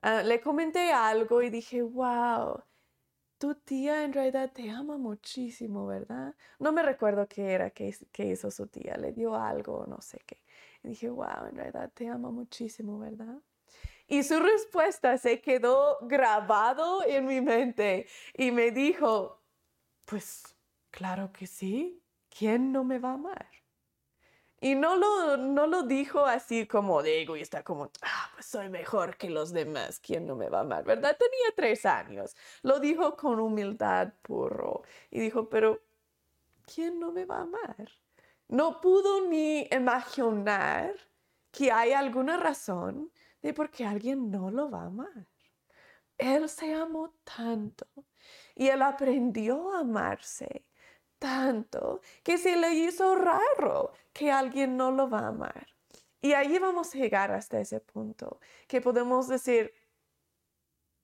Speaker 1: ah, le comenté algo y dije, wow, tu tía en realidad te ama muchísimo, ¿verdad? No me recuerdo qué era que, hizo su tía, le dio algo, no sé qué. Y dije, wow, en realidad te ama muchísimo, ¿verdad? Y su respuesta se quedó grabado en mi mente y me dijo, pues claro que sí, ¿quién no me va a amar? Y no lo, no lo dijo así como de egoísta, como, ah, pues soy mejor que los demás, ¿quién no me va a amar? ¿Verdad? Tenía tres años. Lo dijo con humildad puro. Y dijo, pero, ¿quién no me va a amar? No pudo ni imaginar que hay alguna razón de por qué alguien no lo va a amar. Él se amó tanto y él aprendió a amarse tanto que se le hizo raro que alguien no lo va a amar. Y ahí vamos a llegar hasta ese punto, que podemos decir,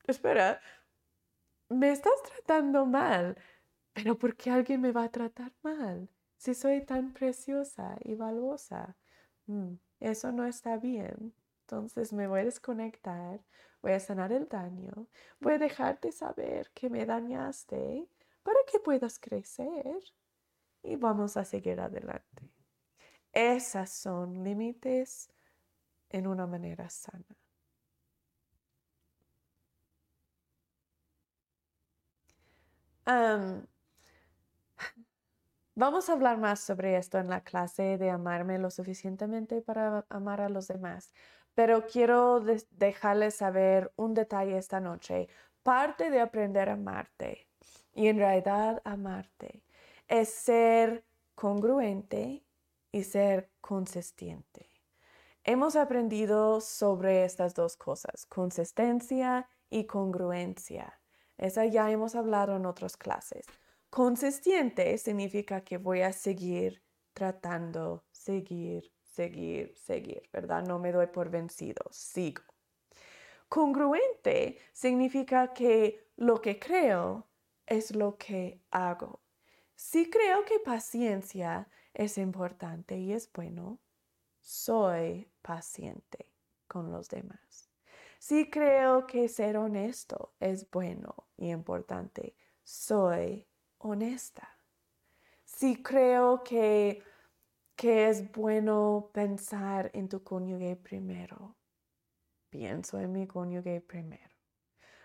Speaker 1: espera, me estás tratando mal, pero ¿por qué alguien me va a tratar mal? Si soy tan preciosa y valiosa. Mm, eso no está bien. Entonces me voy a desconectar, voy a sanar el daño, voy a dejarte saber que me dañaste para que puedas crecer y vamos a seguir adelante. Esas son límites en una manera sana. vamos a hablar más sobre esto en la clase de amarme lo suficientemente para amar a los demás, pero quiero dejarles saber un detalle esta noche. Parte de aprender a amarte y en realidad amarte es ser congruente y ser consistente. Hemos aprendido sobre estas dos cosas, consistencia y congruencia. Esa ya hemos hablado en otras clases. Consistente significa que voy a seguir tratando, seguir, seguir, seguir, ¿verdad? No me doy por vencido, sigo. Congruente significa que lo que creo es lo que hago. Si creo que paciencia es importante y es bueno, soy paciente con los demás. Si creo que ser honesto es bueno y importante, soy honesta. Si creo que, que es bueno pensar en tu cónyuge primero, pienso en mi cónyuge primero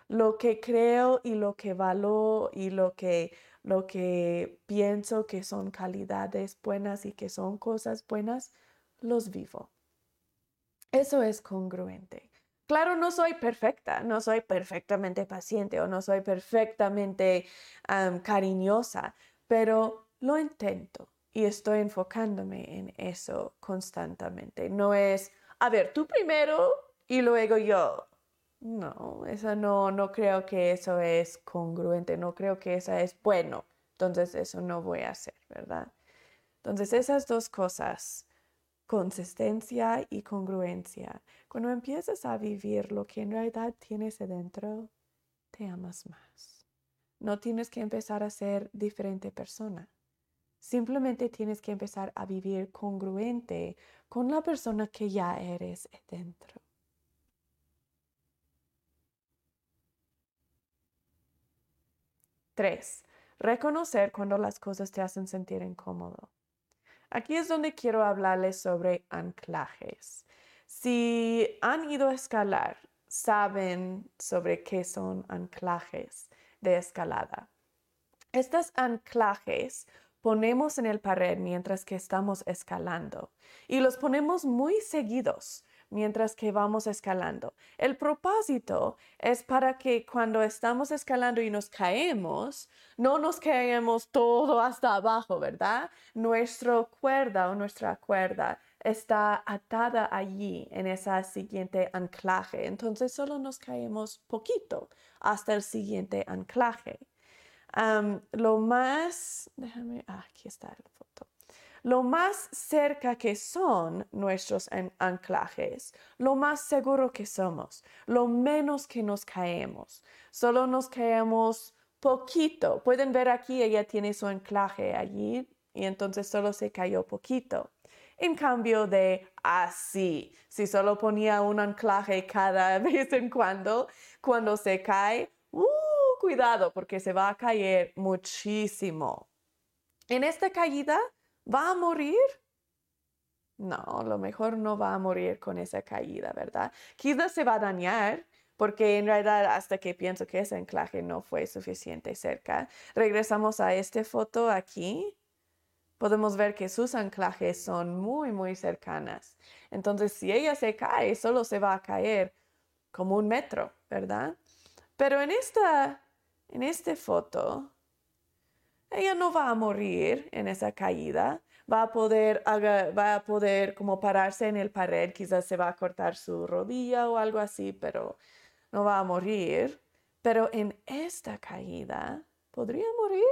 Speaker 1: lo que creo y lo que valoro y lo que, lo que pienso que son calidades buenas y que son cosas buenas, los vivo. Eso es congruente. Claro, no soy perfecta, no soy perfectamente paciente o no soy perfectamente cariñosa, pero lo intento y estoy enfocándome en eso constantemente. No es, a ver, tú primero y luego yo. No, eso no, no creo que eso es congruente, no creo que eso es bueno. Entonces eso no voy a hacer, ¿verdad? Entonces esas dos cosas, consistencia y congruencia, cuando empiezas a vivir lo que en realidad tienes adentro, te amas más. No tienes que empezar a ser diferente persona. Simplemente tienes que empezar a vivir congruente con la persona que ya eres dentro. Tres, reconocer cuando las cosas te hacen sentir incómodo. Aquí es donde quiero hablarles sobre anclajes. Si han ido a escalar, saben sobre qué son anclajes de escalada. Estos anclajes ponemos en el pared mientras que estamos escalando y los ponemos muy seguidos mientras que vamos escalando. El propósito es para que cuando estamos escalando y nos caemos, no nos caemos todo hasta abajo, ¿verdad? Nuestra cuerda o nuestra cuerda está atada allí en esa siguiente anclaje. Entonces solo nos caemos poquito hasta el siguiente anclaje. lo más, déjame, ah, aquí está la foto. Lo más cerca que son nuestros anclajes, lo más seguro que somos, lo menos que nos caemos. Solo nos caemos poquito. Pueden ver aquí, ella tiene su anclaje allí y entonces solo se cayó poquito. En cambio de así, si solo ponía un anclaje cada vez en cuando, cuando se cae, uh, cuidado porque se va a caer muchísimo. En esta caída, ¿va a morir? No, lo mejor no va a morir con esa caída, ¿verdad? Quizás se va a dañar, porque en realidad hasta que pienso que ese anclaje no fue suficiente cerca. Regresamos a esta foto aquí podemos ver que sus anclajes son muy, muy cercanas. Entonces, si ella se cae, solo se va a caer como un metro, ¿verdad? Pero en esta, en esta foto, ella no va a morir en esa caída, va a poder, va a poder como pararse en el pared, quizás se va a cortar su rodilla o algo así, pero no va a morir. Pero en esta caída, ¿podría morir?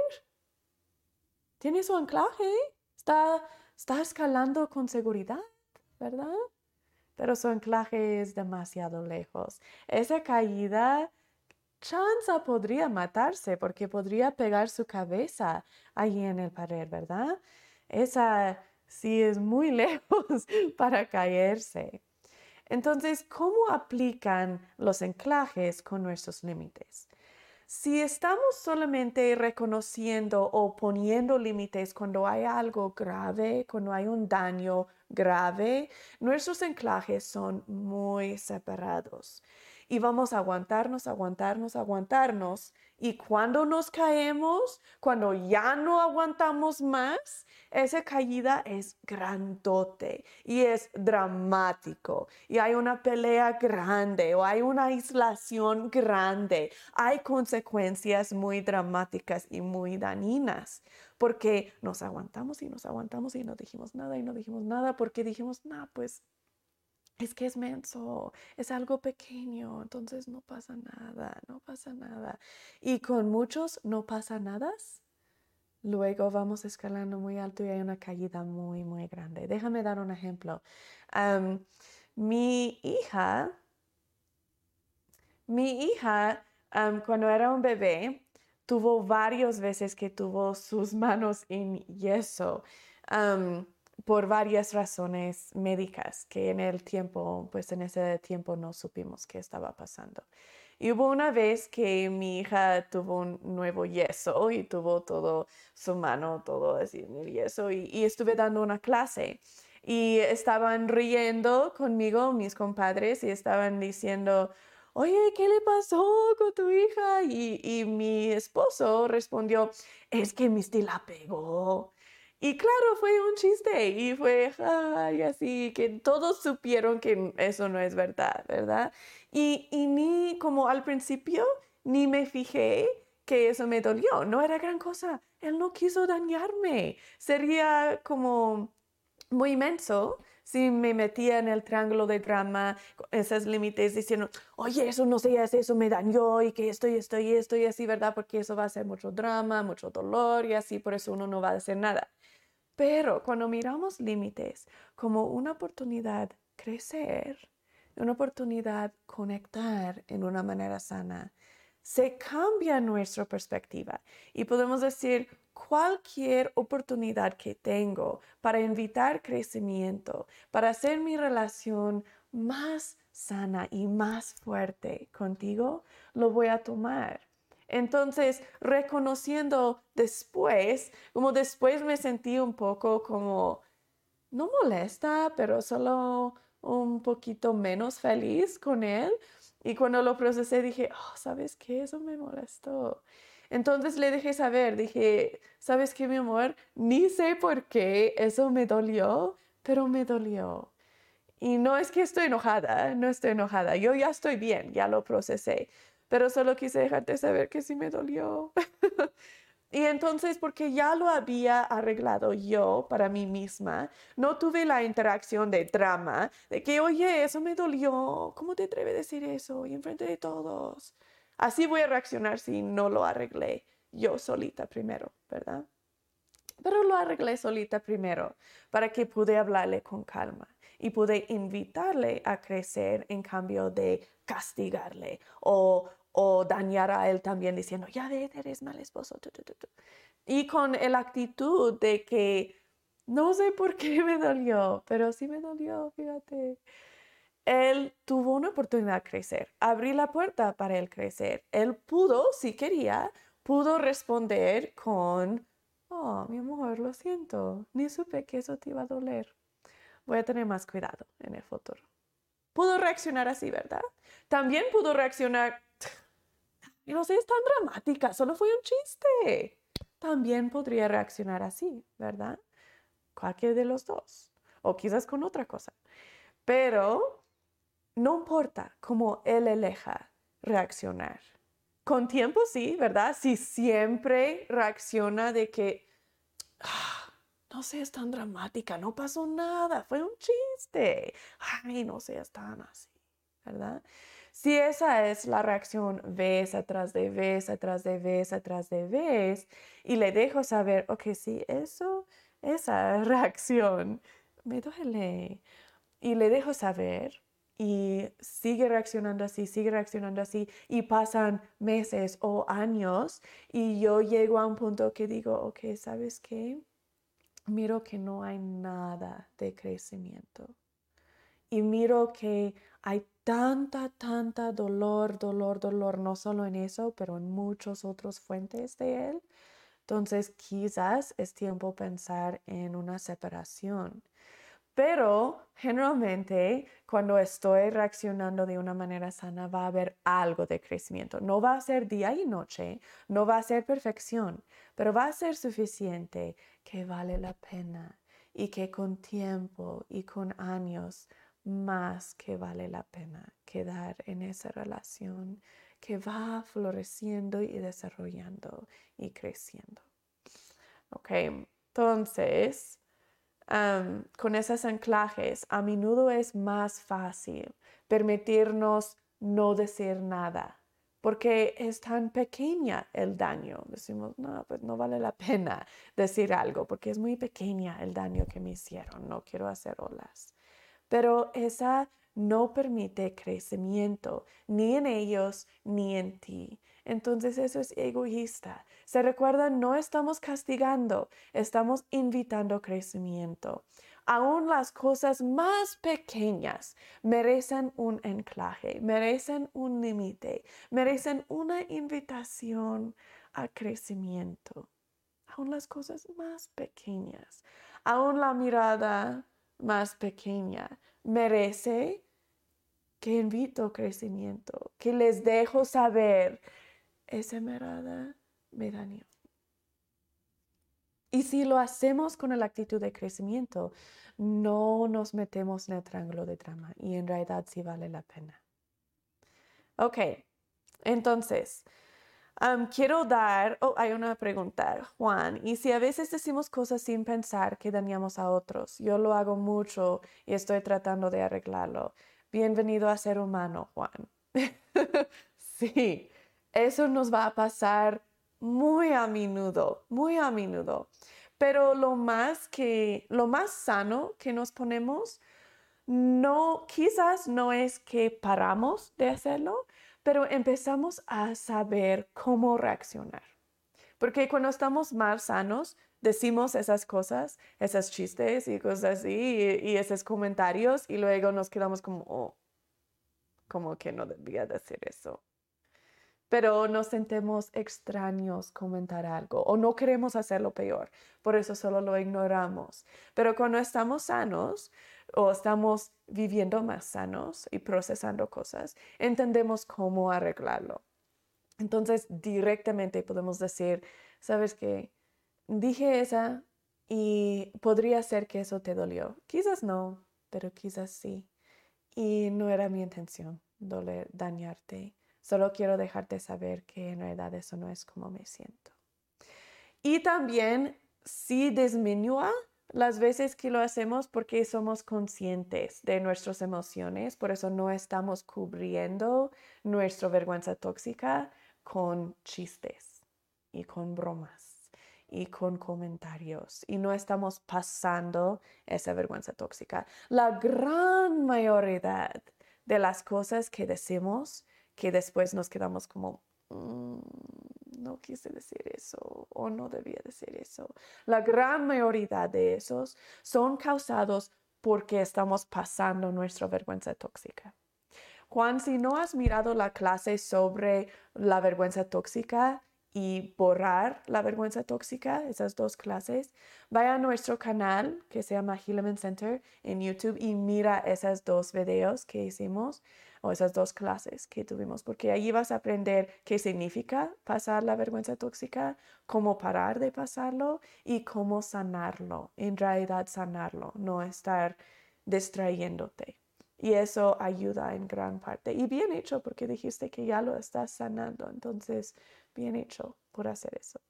Speaker 1: tiene su anclaje, está, está escalando con seguridad, ¿verdad? Pero su anclaje es demasiado lejos. Esa caída, chanza podría matarse porque podría pegar su cabeza ahí en el pared, ¿verdad? Esa sí es muy lejos para caerse. Entonces, ¿cómo aplican los anclajes con nuestros límites? Si estamos solamente reconociendo o poniendo límites cuando hay algo grave, cuando hay un daño grave, nuestros anclajes son muy separados. Y vamos a aguantarnos, aguantarnos, aguantarnos. Y cuando nos caemos, cuando ya no aguantamos más, esa caída es grandote y es dramático y hay una pelea grande o hay una aislación grande. Hay consecuencias muy dramáticas y muy dañinas porque nos aguantamos y nos aguantamos y no dijimos nada y no dijimos nada porque dijimos, no, pues es que es menso, es algo pequeño, entonces no pasa nada, no pasa nada. Y con muchos no pasa nada, Luego vamos escalando muy alto y hay una caída muy, muy grande. Déjame dar un ejemplo. mi hija, mi hija, cuando era un bebé, tuvo varias veces que tuvo sus manos en yeso por varias razones médicas que en el tiempo, pues en ese tiempo no supimos qué estaba pasando. Y hubo una vez que mi hija tuvo un nuevo yeso y tuvo todo su mano, todo así en el yeso, y, estuve dando una clase. Y estaban riendo conmigo mis compadres y estaban diciendo, oye, ¿qué le pasó con tu hija? Y, y mi esposo respondió, es que mi la pegó. Y claro, fue un chiste y fue, ay, así, que todos supieron que eso no es verdad, ¿verdad? Y, ni como al principio, ni me fijé que eso me dolió, no era gran cosa. Él no quiso dañarme. Sería como muy inmenso si me metía en el triángulo de drama, esos límites diciendo, oye, eso no seas, eso me dañó y que esto y esto y esto y así, ¿verdad? Porque eso va a ser mucho drama, mucho dolor y así, por eso uno no va a hacer nada. Pero cuando miramos límites como una oportunidad crecer, una oportunidad conectar en una manera sana, se cambia nuestra perspectiva y podemos decir, cualquier oportunidad que tengo para invitar crecimiento, para hacer mi relación más sana y más fuerte contigo, lo voy a tomar. Entonces, reconociendo después, como después me sentí un poco como, no molesta, pero solo un poquito menos feliz con él. Y cuando lo procesé dije, oh, ¿sabes qué? Eso me molestó. Entonces le dejé saber, dije, ¿sabes qué, mi amor? Ni sé por qué eso me dolió, pero me dolió. Y no es que estoy enojada, no estoy enojada, yo ya estoy bien, ya lo procesé, pero solo quise dejarte saber que sí me dolió. Y entonces, porque ya lo había arreglado yo para mí misma, no tuve la interacción de drama, de que, oye, eso me dolió, ¿cómo te atreves a decir eso? Y enfrente de todos. Así voy a reaccionar si no lo arreglé yo solita primero, ¿verdad? Pero lo arreglé solita primero para que pude hablarle con calma y pude invitarle a crecer en cambio de castigarle o, o dañar a él también diciendo, ya ves, eres mal esposo. Y con la actitud de que no sé por qué me dolió, pero sí me dolió, fíjate. Él tuvo una oportunidad de crecer. Abrí la puerta para él crecer. Él pudo, si quería, pudo responder con, oh, mi amor, lo siento, ni supe que eso te iba a doler. Voy a tener más cuidado en el futuro. Pudo reaccionar así, ¿verdad? También pudo reaccionar, y no sé, es tan dramática, solo fue un chiste. También podría reaccionar así, ¿verdad? Cualquier de los dos. O quizás con otra cosa. Pero no importa cómo él eleja reaccionar. Con tiempo sí, ¿verdad? Si siempre reacciona de que, ah, no seas tan dramática, no pasó nada, fue un chiste. Ay, no seas tan así, ¿verdad? Si esa es la reacción vez atrás de vez, atrás de vez, atrás de vez, y le dejo saber, ok, sí, eso, esa reacción me duele. Y le dejo saber y sigue reaccionando así, sigue reaccionando así, y pasan meses o años, y yo llego a un punto que digo, ok, ¿sabes qué? Miro que no hay nada de crecimiento. Y miro que hay tanta, tanta dolor, dolor, dolor, no solo en eso, pero en muchas otras fuentes de él. Entonces, quizás es tiempo pensar en una separación. Pero generalmente cuando estoy reaccionando de una manera sana va a haber algo de crecimiento. No va a ser día y noche, no va a ser perfección, pero va a ser suficiente que vale la pena y que con tiempo y con años más que vale la pena quedar en esa relación que va floreciendo y desarrollando y creciendo. Ok, entonces, con esos anclajes, a menudo es más fácil permitirnos no decir nada, porque es tan pequeña el daño. Decimos, no, pues no vale la pena decir algo, porque es muy pequeña el daño que me hicieron, no quiero hacer olas pero esa no permite crecimiento ni en ellos ni en ti. Entonces eso es egoísta. Se recuerda, no estamos castigando, estamos invitando crecimiento. Aún las cosas más pequeñas merecen un anclaje, merecen un límite, merecen una invitación a crecimiento. Aún las cosas más pequeñas, aún la mirada más pequeña merece que invito crecimiento, que les dejo saber, esa mirada me. Y si lo hacemos con la actitud de crecimiento, no nos metemos en el triángulo de drama y en realidad sí vale la pena. Ok, entonces, quiero dar, oh, hay una pregunta, Juan, y si a veces decimos cosas sin pensar que dañamos a otros, yo lo hago mucho y estoy tratando de arreglarlo. Bienvenido a ser humano, Juan. sí, eso nos va a pasar muy a menudo, muy a menudo. Pero lo más que, lo más sano que nos ponemos, no, quizás no es que paramos de hacerlo, pero empezamos a saber cómo reaccionar. Porque cuando estamos más sanos, decimos esas cosas, esos chistes y cosas así, y, esos comentarios, y luego nos quedamos como, oh, como que no debía decir eso. Pero nos sentimos extraños comentar algo o no queremos hacerlo peor, por eso solo lo ignoramos. Pero cuando estamos sanos, o estamos viviendo más sanos y procesando cosas, entendemos cómo arreglarlo. Entonces, directamente podemos decir, sabes qué, dije esa y podría ser que eso te dolió. Quizás no, pero quizás sí. Y no era mi intención doler, dañarte. Solo quiero dejarte saber que en realidad eso no es como me siento. Y también, si disminúa las veces que lo hacemos porque somos conscientes de nuestras emociones, por eso no estamos cubriendo nuestra vergüenza tóxica con chistes y con bromas y con comentarios y no estamos pasando esa vergüenza tóxica. La gran mayoría de las cosas que decimos que después nos quedamos como, mm, no quise decir eso o no debía decir eso. La gran mayoría de esos son causados porque estamos pasando nuestra vergüenza tóxica. Juan, si no has mirado la clase sobre la vergüenza tóxica y borrar la vergüenza tóxica, esas dos clases, vaya a nuestro canal que se llama Hilleman Center en YouTube y mira esos dos videos que hicimos o esas dos clases que tuvimos, porque allí vas a aprender qué significa pasar la vergüenza tóxica, cómo parar de pasarlo y cómo sanarlo, en realidad sanarlo, no estar distrayéndote. Y eso ayuda en gran parte. Y bien hecho, porque dijiste que ya lo estás sanando. Entonces, bien hecho por hacer eso.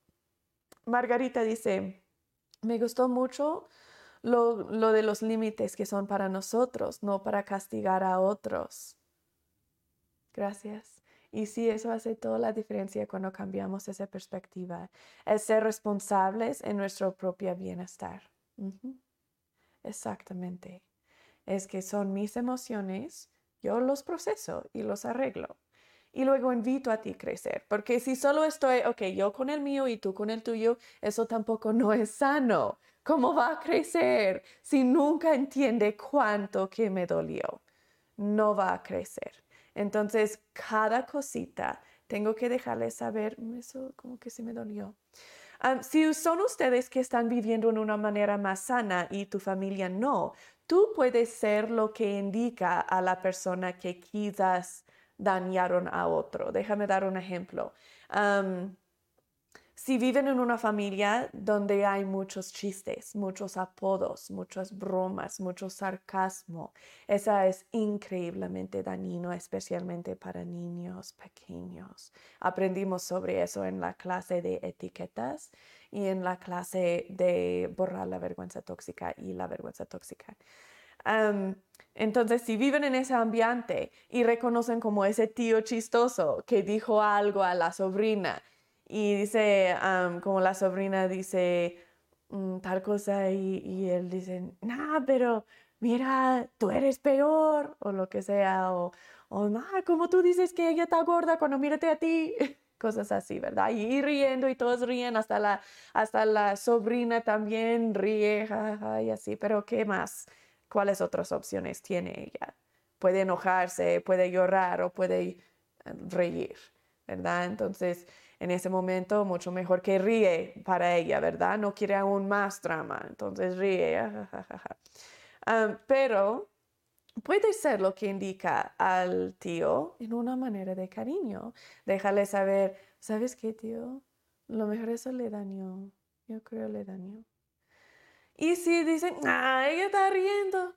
Speaker 1: Margarita dice, me gustó mucho lo, lo de los límites que son para nosotros, no para castigar a otros. Gracias. Y sí, eso hace toda la diferencia cuando cambiamos esa perspectiva. Es ser responsables en nuestro propio bienestar. Exactamente. Es que son mis emociones, yo los proceso y los arreglo. Y luego invito a ti a crecer, porque si solo estoy, ok, yo con el mío y tú con el tuyo, eso tampoco no es sano. ¿Cómo va a crecer si nunca entiende cuánto que me dolió? No va a crecer. Entonces, cada cosita tengo que dejarles saber, mm, eso como que se me dolió. si son ustedes que están viviendo en una manera más sana y tu familia no, tú puedes ser lo que indica a la persona que quizás dañaron a otro. Déjame dar un ejemplo. Si viven en una familia donde hay muchos chistes, muchos apodos, muchas bromas, mucho sarcasmo, esa es increíblemente dañino, especialmente para niños pequeños. Aprendimos sobre eso en la clase de etiquetas y en la clase de borrar la vergüenza tóxica y la vergüenza tóxica. Entonces, si viven en ese ambiente y reconocen como ese tío chistoso que dijo algo a la sobrina, y dice, como la sobrina dice mm, tal cosa y, él dice, nah, pero mira, tú eres peor o lo que sea, o, o como tú dices que ella está gorda cuando mírate a ti. Cosas así, ¿verdad? Y, riendo y todos ríen, hasta la, hasta la sobrina también ríe, y así, pero ¿qué más? ¿Cuáles otras opciones tiene ella? Puede enojarse, puede llorar o puede eh, reír, ¿verdad? Entonces, en ese momento mucho mejor que ríe para ella, ¿verdad? No quiere aún más drama, entonces ríe. Pero puede ser lo que indica al tío en una manera de cariño. Déjale saber, ¿sabes qué, tío? Lo mejor eso le dañó. Yo creo le dañó. Y si dicen, ah, ella está riendo,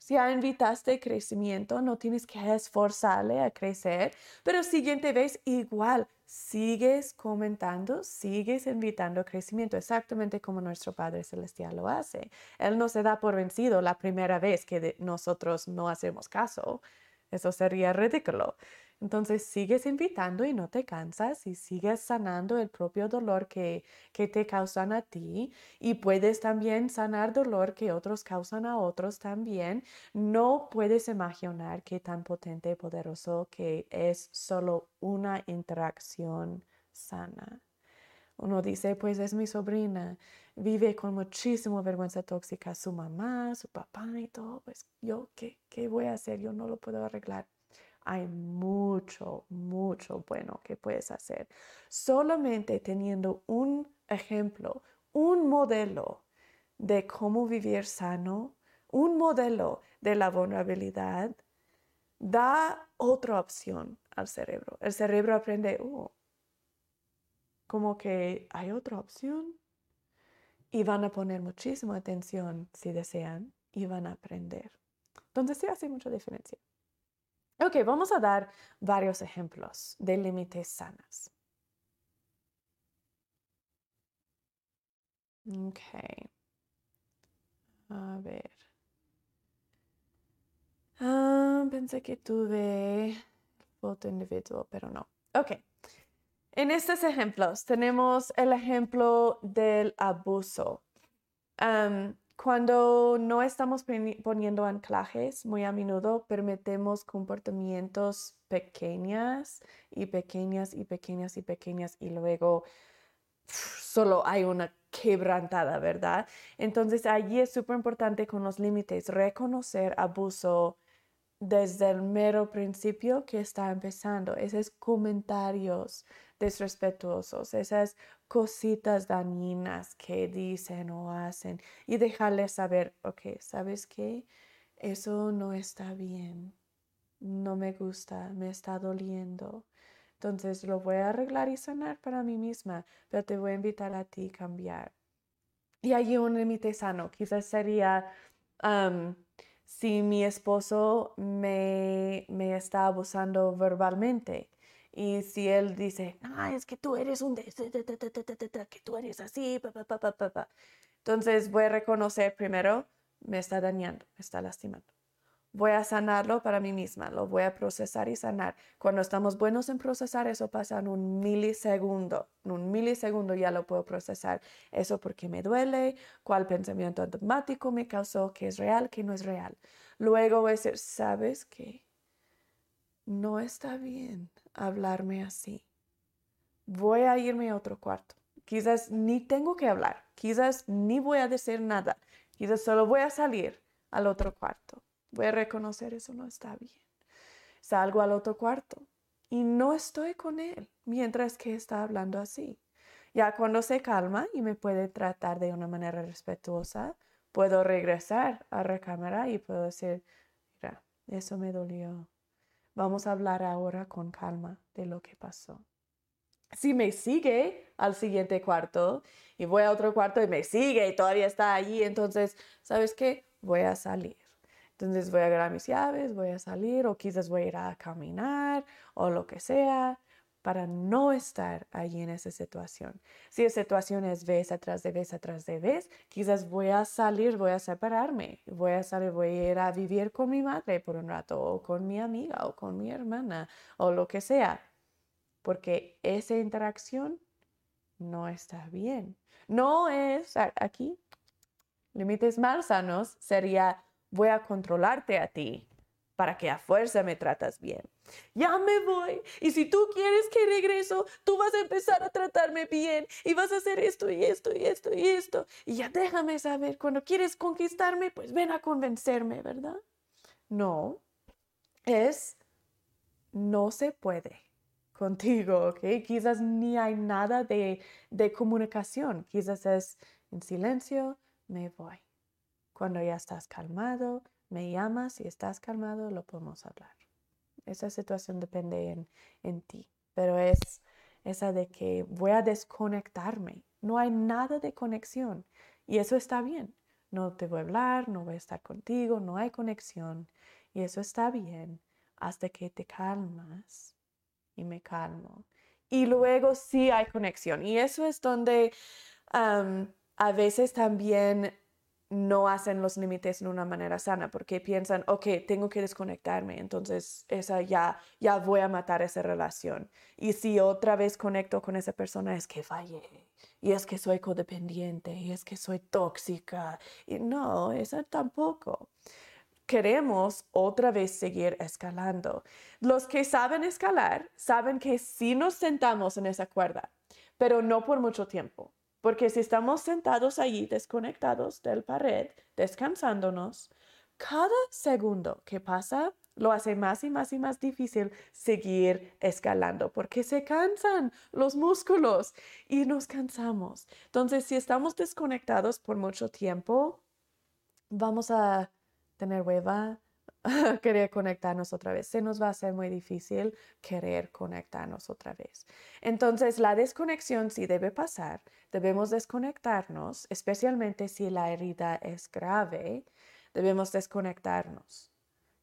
Speaker 1: Si ya invitaste crecimiento, no tienes que esforzarle a crecer, pero siguiente vez igual, sigues comentando, sigues invitando crecimiento, exactamente como nuestro Padre Celestial lo hace. Él no se da por vencido la primera vez que nosotros no hacemos caso. Eso sería ridículo. Entonces sigues invitando y no te cansas y sigues sanando el propio dolor que, que te causan a ti y puedes también sanar dolor que otros causan a otros también. No puedes imaginar qué tan potente y poderoso que es solo una interacción sana. Uno dice, pues es mi sobrina, vive con muchísima vergüenza tóxica, su mamá, su papá y todo, pues yo, ¿qué, qué voy a hacer? Yo no lo puedo arreglar hay mucho, mucho bueno que puedes hacer. Solamente teniendo un ejemplo, un modelo de cómo vivir sano, un modelo de la vulnerabilidad, da otra opción al cerebro. El cerebro aprende, oh, como que hay otra opción. Y van a poner muchísima atención si desean y van a aprender. Entonces sí hace mucha diferencia. Ok, vamos a dar varios ejemplos de límites sanas. Ok. A ver. Ah, pensé que tuve foto individual, pero no. Ok. En estos ejemplos tenemos el ejemplo del abuso. Cuando no estamos poniendo anclajes, muy a menudo permitemos comportamientos pequeñas y pequeñas y pequeñas y pequeñas y luego solo hay una quebrantada, ¿verdad? Entonces allí es súper importante con los límites reconocer abuso desde el mero principio que está empezando, esos comentarios desrespetuosos, esas cositas dañinas que dicen o hacen y dejarles saber, ok, ¿sabes qué? Eso no está bien, no me gusta, me está doliendo. Entonces lo voy a arreglar y sanar para mí misma, pero te voy a invitar a ti a cambiar. Y hay un límite sano, quizás sería si mi esposo me, me está abusando verbalmente y si él dice, ah, es que tú eres un, que tú eres así, pa, pa, pa, entonces voy a reconocer primero, me está dañando, me está lastimando. Voy a sanarlo para mí misma, lo voy a procesar y sanar. Cuando estamos buenos en procesar, eso pasa en un milisegundo. En un milisegundo ya lo puedo procesar. Eso porque me duele, cuál pensamiento automático me causó, qué es real, qué no es real. Luego voy a decir, ¿sabes qué? No está bien hablarme así. Voy a irme a otro cuarto. Quizás ni tengo que hablar, quizás ni voy a decir nada, quizás solo voy a salir al otro cuarto. Voy a reconocer eso no está bien. Salgo al otro cuarto y no estoy con él mientras que está hablando así. Ya cuando se calma y me puede tratar de una manera respetuosa, puedo regresar a la cámara y puedo decir, mira, eso me dolió, Vamos a hablar ahora con calma de lo que pasó. Si me sigue al siguiente cuarto y voy a otro cuarto y me sigue y todavía está allí, entonces, ¿sabes qué? Voy a salir. Entonces voy a agarrar mis llaves, voy a salir o quizás voy a ir a caminar o lo que sea para no estar allí en esa situación. Si la situación es vez atrás de vez atrás de vez, quizás voy a salir, voy a separarme, voy a salir, voy a ir a vivir con mi madre por un rato o con mi amiga o con mi hermana o lo que sea, porque esa interacción no está bien. No es aquí, límites más sanos sería voy a controlarte a ti para que a fuerza me tratas bien. Ya me voy. Y si tú quieres que regreso, tú vas a empezar a tratarme bien y vas a hacer esto y esto y esto y esto. Y ya déjame saber, cuando quieres conquistarme, pues ven a convencerme, ¿verdad? No, es, no se puede contigo, ¿ok? Quizás ni hay nada de, de comunicación, quizás es en silencio, me voy. Cuando ya estás calmado, me llamas, y estás calmado, lo podemos hablar. Esa situación depende en, en ti, pero es esa de que voy a desconectarme. No hay nada de conexión y eso está bien. no te voy a hablar, no voy a estar contigo, no hay conexión. Y eso está bien hasta que te calmas y me calmo. Y luego sí hay conexión. Y eso es donde a veces también no hacen los límites de una manera sana porque piensan, ok, tengo que desconectarme, entonces esa ya, ya voy a matar esa relación. Y si otra vez conecto con esa persona es que fallé, y es que soy codependiente, y es que soy tóxica, y no, eso tampoco. Queremos otra vez seguir escalando. Los que saben escalar saben que si nos sentamos en esa cuerda, pero no por mucho tiempo porque si estamos sentados allí desconectados del pared, descansándonos, cada segundo que pasa lo hace más y más y más difícil seguir escalando porque se cansan los músculos y nos cansamos. Entonces, si estamos desconectados por mucho tiempo, vamos a tener hueva, querer conectarnos otra vez. Se nos va a hacer muy difícil querer conectarnos otra vez. Entonces, la desconexión sí debe pasar. Debemos desconectarnos, especialmente si la herida es grave. Debemos desconectarnos.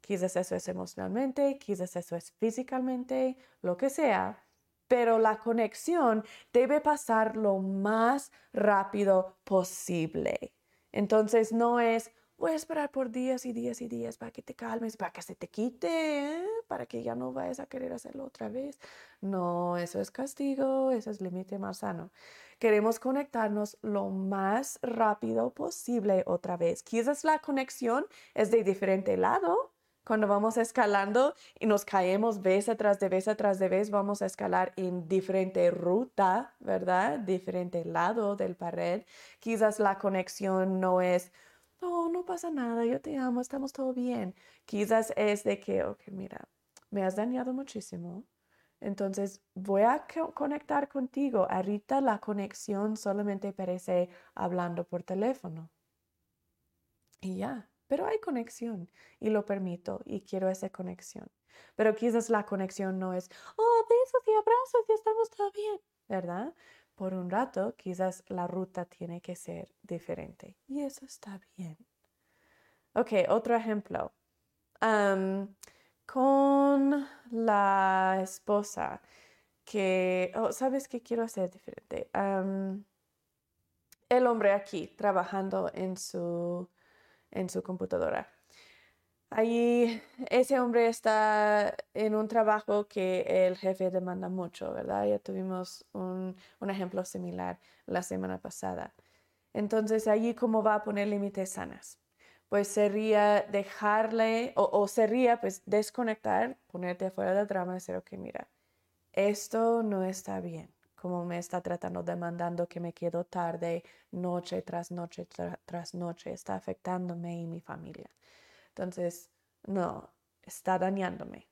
Speaker 1: Quizás eso es emocionalmente, quizás eso es físicamente, lo que sea, pero la conexión debe pasar lo más rápido posible. Entonces no es, voy a esperar por días y días y días para que te calmes, para que se te quite, ¿eh? para que ya no vayas a querer hacerlo otra vez. No, eso es castigo, eso es límite más sano. Queremos conectarnos lo más rápido posible otra vez. Quizás la conexión es de diferente lado. Cuando vamos escalando y nos caemos vez atrás de vez atrás de vez, vamos a escalar en diferente ruta, ¿verdad? Diferente lado del pared. Quizás la conexión no es no, no pasa nada, yo te amo, estamos todo bien. Quizás es de que, ok, mira, me has dañado muchísimo, entonces voy a conectar contigo. Ahorita la conexión solamente parece hablando por teléfono. Y ya, pero hay conexión y lo permito y quiero esa conexión. Pero quizás la conexión no es, oh, besos y abrazos y estamos todo bien, ¿verdad? Por un rato, quizás la ruta tiene que ser diferente y eso está bien. Ok, otro ejemplo. con la esposa que, oh, ¿sabes qué quiero hacer diferente? el hombre aquí trabajando en su, en su computadora. Allí ese hombre está en un trabajo que el jefe demanda mucho, ¿verdad? Ya tuvimos un, ejemplo similar la semana pasada. Entonces, allí, ¿cómo va a poner límites sanas? Pues sería dejarle, o, sería pues desconectar, ponerte fuera del drama y decir, ok, mira, esto no está bien, como me está tratando, demandando que me quedo tarde, noche tras noche tras noche, está afectándome y mi familia. Entonces, no, está dañándome.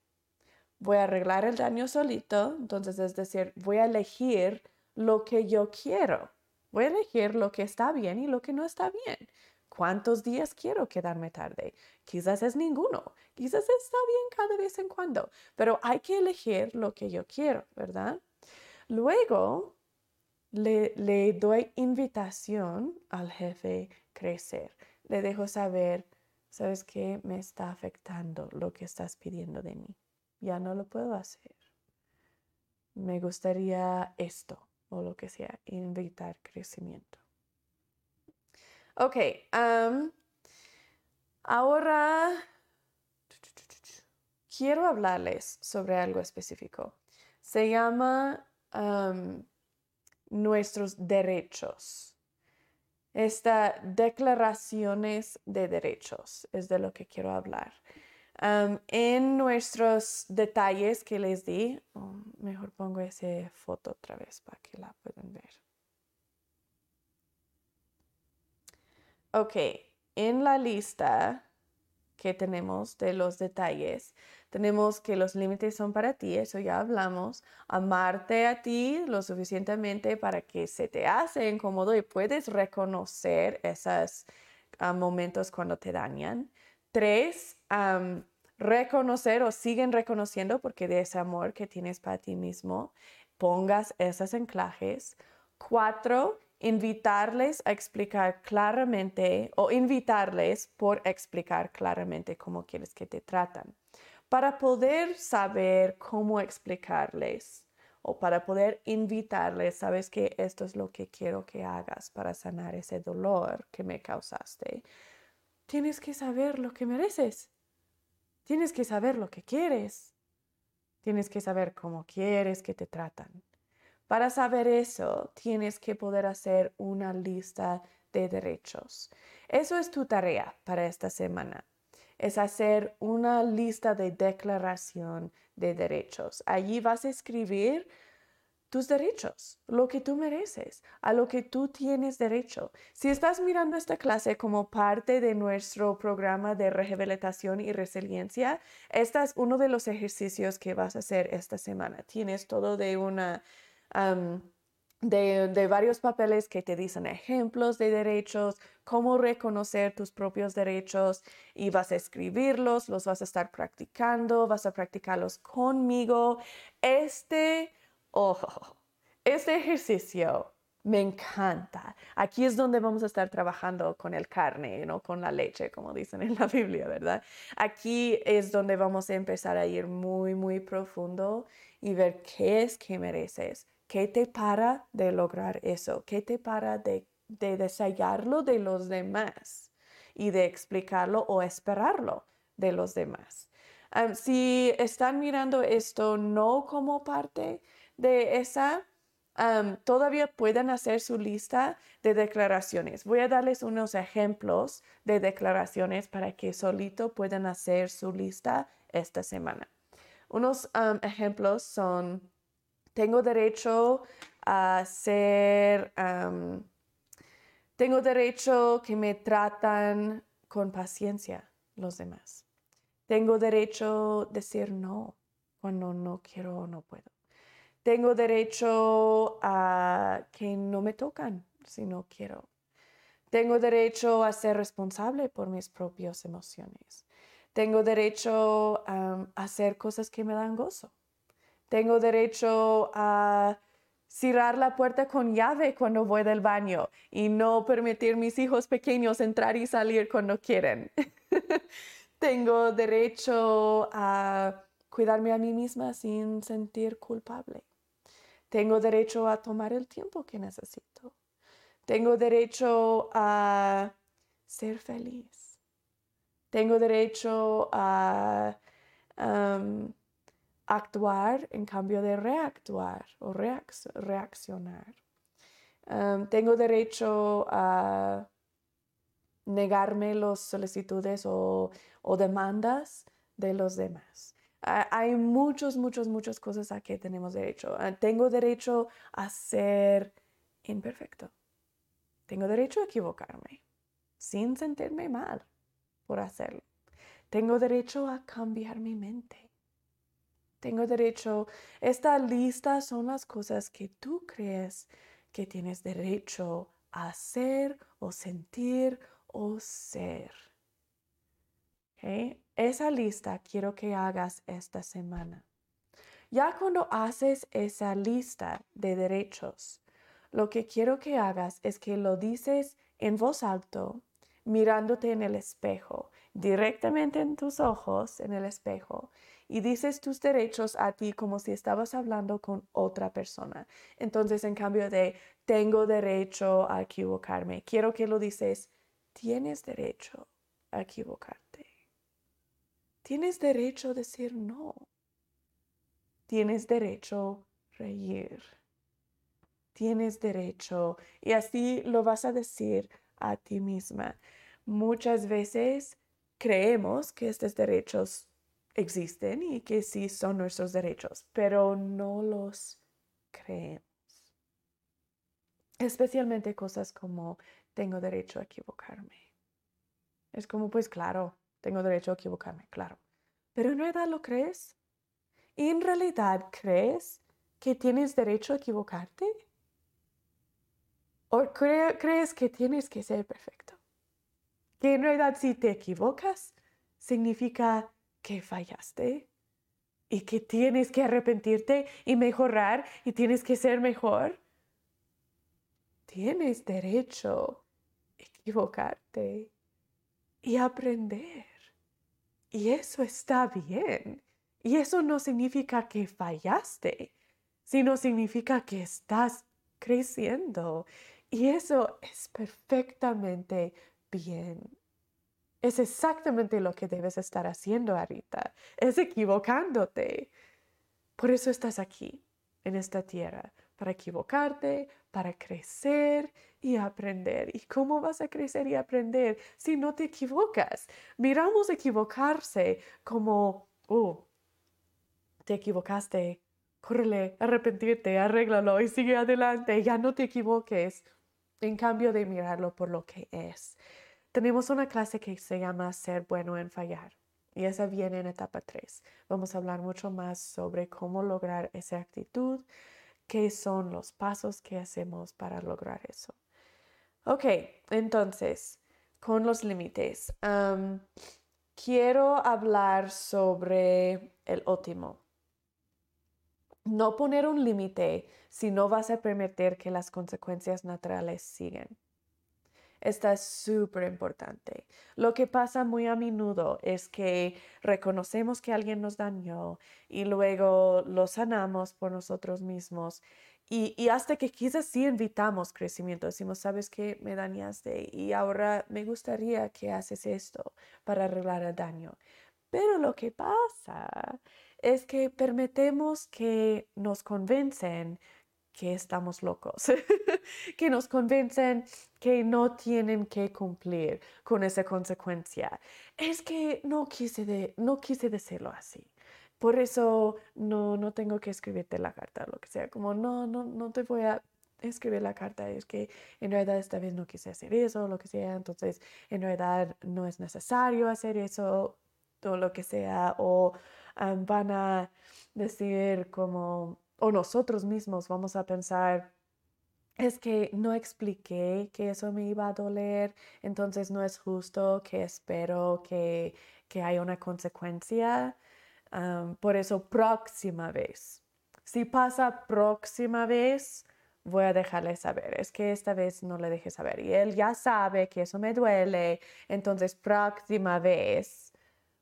Speaker 1: Voy a arreglar el daño solito, entonces es decir, voy a elegir lo que yo quiero. Voy a elegir lo que está bien y lo que no está bien. ¿Cuántos días quiero quedarme tarde? Quizás es ninguno. Quizás está bien cada vez en cuando. Pero hay que elegir lo que yo quiero, ¿verdad? Luego le, le doy invitación al jefe crecer. Le dejo saber ¿sabes qué? Me está afectando lo que estás pidiendo de mí. Ya no lo puedo hacer. Me gustaría esto o lo que sea, invitar crecimiento. Ok, ahora quiero hablarles sobre algo específico. Se llama nuestros derechos. Esta declaraciones de derechos es de lo que quiero hablar. en nuestros detalles que les di, oh, mejor pongo esa foto otra vez para que la puedan ver. Ok, en la lista que tenemos de los detalles, tenemos que los límites son para ti, eso ya hablamos. Amarte a ti lo suficientemente para que se te hace incómodo y puedes reconocer esos ah, momentos cuando te dañan. Tres, reconocer o siguen reconociendo porque de ese amor que tienes para ti mismo, pongas esos anclajes. Cuatro, invitarles a explicar claramente o invitarles por explicar claramente cómo quieres que te tratan. Para poder saber cómo explicarles o para poder invitarles, sabes que esto es lo que quiero que hagas para sanar ese dolor que me causaste. Tienes que saber lo que mereces. Tienes que saber lo que quieres. Tienes que saber cómo quieres que te tratan. Para saber eso, tienes que poder hacer una lista de derechos. Eso es tu tarea para esta semana. Es hacer una lista de declaración de derechos. Allí vas a escribir tus derechos, lo que tú mereces, a lo que tú tienes derecho. Si estás mirando esta clase como parte de nuestro programa de rehabilitación y resiliencia, este es uno de los ejercicios que vas a hacer esta semana. Tienes todo de una... de, varios papeles que te dicen ejemplos de derechos, cómo reconocer tus propios derechos y vas a escribirlos, los vas a estar practicando, vas a practicarlos conmigo. Este Oh, este ejercicio me encanta. Aquí es donde vamos a estar trabajando con el carne, no con la leche, como dicen en la Biblia, ¿verdad? Aquí es donde vamos a empezar a ir muy, muy profundo y ver qué es que mereces, qué te para de lograr eso, qué te para de, de desearlo de los demás y de explicarlo o esperarlo de los demás. si están mirando esto no como parte de esa, todavía pueden hacer su lista de declaraciones. Voy a darles unos ejemplos de declaraciones para que solito puedan hacer su lista esta semana. Unos ejemplos son, tengo derecho a ser, tengo derecho que me tratan con paciencia los demás. Tengo derecho a decir no cuando no quiero o no puedo. Tengo derecho a que no me tocan si no quiero. Tengo derecho a ser responsable por mis propias emociones. Tengo derecho a hacer cosas que me dan gozo. Tengo derecho a cerrar la puerta con llave cuando voy del baño y no permitir a mis hijos pequeños entrar y salir cuando quieren. Tengo derecho a cuidarme a mí misma sin sentir culpable. Tengo derecho a tomar el tiempo que necesito. Tengo derecho a ser feliz. Tengo derecho a actuar en cambio de reactuar o reaccionar. tengo derecho a negarme las solicitudes o demandas de los demás. Hay muchos, muchos, muchas cosas a que tenemos derecho. Ah, tengo derecho a ser imperfecto. Tengo derecho a equivocarme sin sentirme mal por hacerlo. Tengo derecho a cambiar mi mente. Tengo derecho, esta lista son las cosas que tú crees que tienes derecho a hacer o sentir o ser. Esa lista quiero que hagas esta semana. Ya cuando haces esa lista de derechos, lo que quiero que hagas es que lo dices en voz alto, mirándote en el espejo, directamente en tus ojos, en el espejo, y dices tus derechos a ti como si estabas hablando con otra persona. Entonces, en cambio de tengo derecho a equivocarme, quiero que lo dices, tienes derecho a equivocarte. Tienes derecho a decir no. Tienes derecho a reír. Tienes derecho y así lo vas a decir a ti misma. Muchas veces creemos que estos derechos existen y que sí son nuestros derechos, pero no los creemos. Especialmente cosas como tengo derecho a equivocarme. Es como, pues claro, tengo derecho a equivocarme, claro. Pero en realidad lo crees. ¿En realidad crees que tienes derecho a equivocarte? ¿O crees que tienes que ser perfecto? Que en realidad si te equivocas, significa que fallaste y que tienes que arrepentirte y mejorar y tienes que ser mejor. tienes derecho a equivocarte y aprender. Y eso está bien. Y eso no significa que fallaste, sino significa que estás creciendo. Y eso es perfectamente bien. Es exactamente lo que debes estar haciendo ahorita. Es equivocándote. Por eso estás aquí, en esta tierra, para equivocarte, para crecer y aprender. ¿Y cómo vas a crecer y aprender si no te equivocas? Miramos equivocarse como, oh, te equivocaste, córrele, arrepentirte, arréglalo y sigue adelante, ya no te equivoques. En cambio de mirarlo por lo que es. Tenemos una clase que se llama Ser bueno en fallar y esa viene en etapa 3. Vamos a hablar mucho más sobre cómo lograr esa actitud, qué son los pasos que hacemos para lograr eso. Ok, entonces, con los límites, quiero hablar sobre el óptimo no poner un límite si no vas a permitir que las consecuencias naturales siguen. Esta es súper importante. Lo que pasa muy a menudo es que reconocemos que alguien nos dañó y luego lo sanamos por nosotros mismos. Y, hasta que quizás sí invitamos crecimiento, decimos, sabes que me dañaste y ahora me gustaría que haces esto para arreglar el daño. Pero lo que pasa es que permitemos que nos convencen que estamos locos, que nos convencen que no tienen que cumplir con esa consecuencia. Es que no quise, de, no quise decirlo así. Por eso no, no tengo que escribirte la carta, lo que sea. Como no, no, no te voy a escribir la carta. Es que en realidad esta vez no quise hacer eso, lo que sea. Entonces, en realidad no es necesario hacer eso, o lo que sea. O van a decir como, o nosotros mismos vamos a pensar, es que no expliqué que eso me iba a doler, entonces no es justo que espero que, que haya una consecuencia. por eso, próxima vez. Si pasa próxima vez, voy a dejarle saber. Es que esta vez no le deje saber. Y él ya sabe que eso me duele. Entonces, próxima vez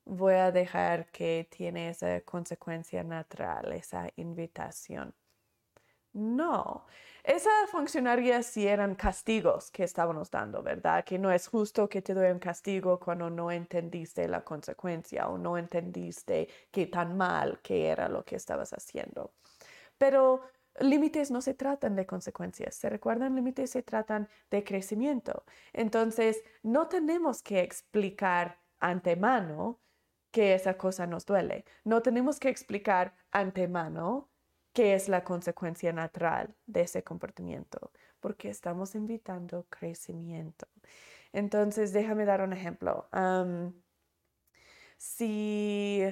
Speaker 1: voy a dejar que tiene esa consecuencia natural, esa invitación. No, esa funcionaría si eran castigos que estábamos dando, ¿verdad? Que no es justo que te doy un castigo cuando no entendiste la consecuencia o no entendiste qué tan mal que era lo que estabas haciendo. Pero límites no se tratan de consecuencias, ¿se recuerdan? Límites se tratan de crecimiento. Entonces, no tenemos que explicar antemano que esa cosa nos duele. No tenemos que explicar antemano qué es la consecuencia natural de ese comportamiento, porque estamos invitando crecimiento. Entonces, déjame dar un ejemplo. si,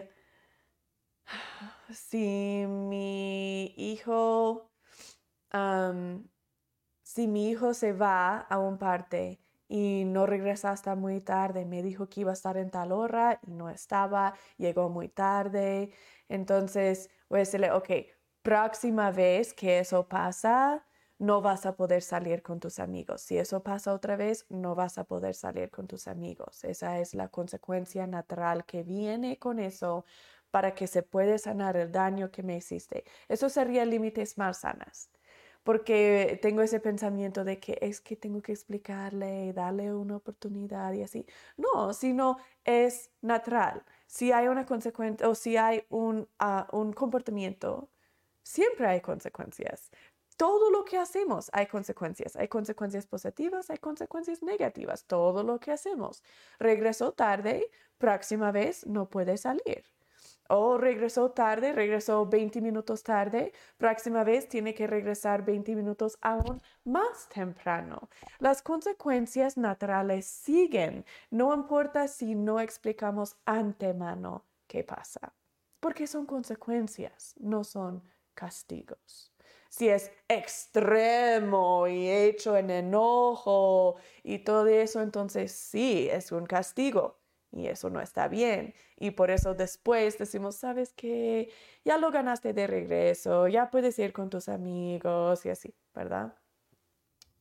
Speaker 1: si mi hijo, si mi hijo se va a un parte y no regresa hasta muy tarde. Me dijo que iba a estar en tal hora y no estaba, llegó muy tarde. Entonces voy a decirle, ok, próxima vez que eso pasa, no vas a poder salir con tus amigos. Si eso pasa otra vez, no vas a poder salir con tus amigos. Esa es la consecuencia natural que viene con eso para que se pueda sanar el daño que me hiciste. Eso sería límites más sanas porque tengo ese pensamiento de que es que tengo que explicarle, darle una oportunidad y así. No, sino es natural. Si hay una consecuencia o si hay un, ah, un comportamiento, siempre hay consecuencias. Todo lo que hacemos hay consecuencias. Hay consecuencias positivas, hay consecuencias negativas. Todo lo que hacemos. Regresó tarde, próxima vez no puede salir o regresó tarde, regresó 20 minutos tarde, próxima vez tiene que regresar 20 minutos aún más temprano. Las consecuencias naturales siguen, no importa si no explicamos antemano qué pasa, porque son consecuencias, no son castigos. Si es extremo y hecho en enojo y todo eso, entonces sí, es un castigo y eso no está bien. Y por eso después decimos, sabes que ya lo ganaste de regreso, ya puedes ir con tus amigos y así, ¿verdad?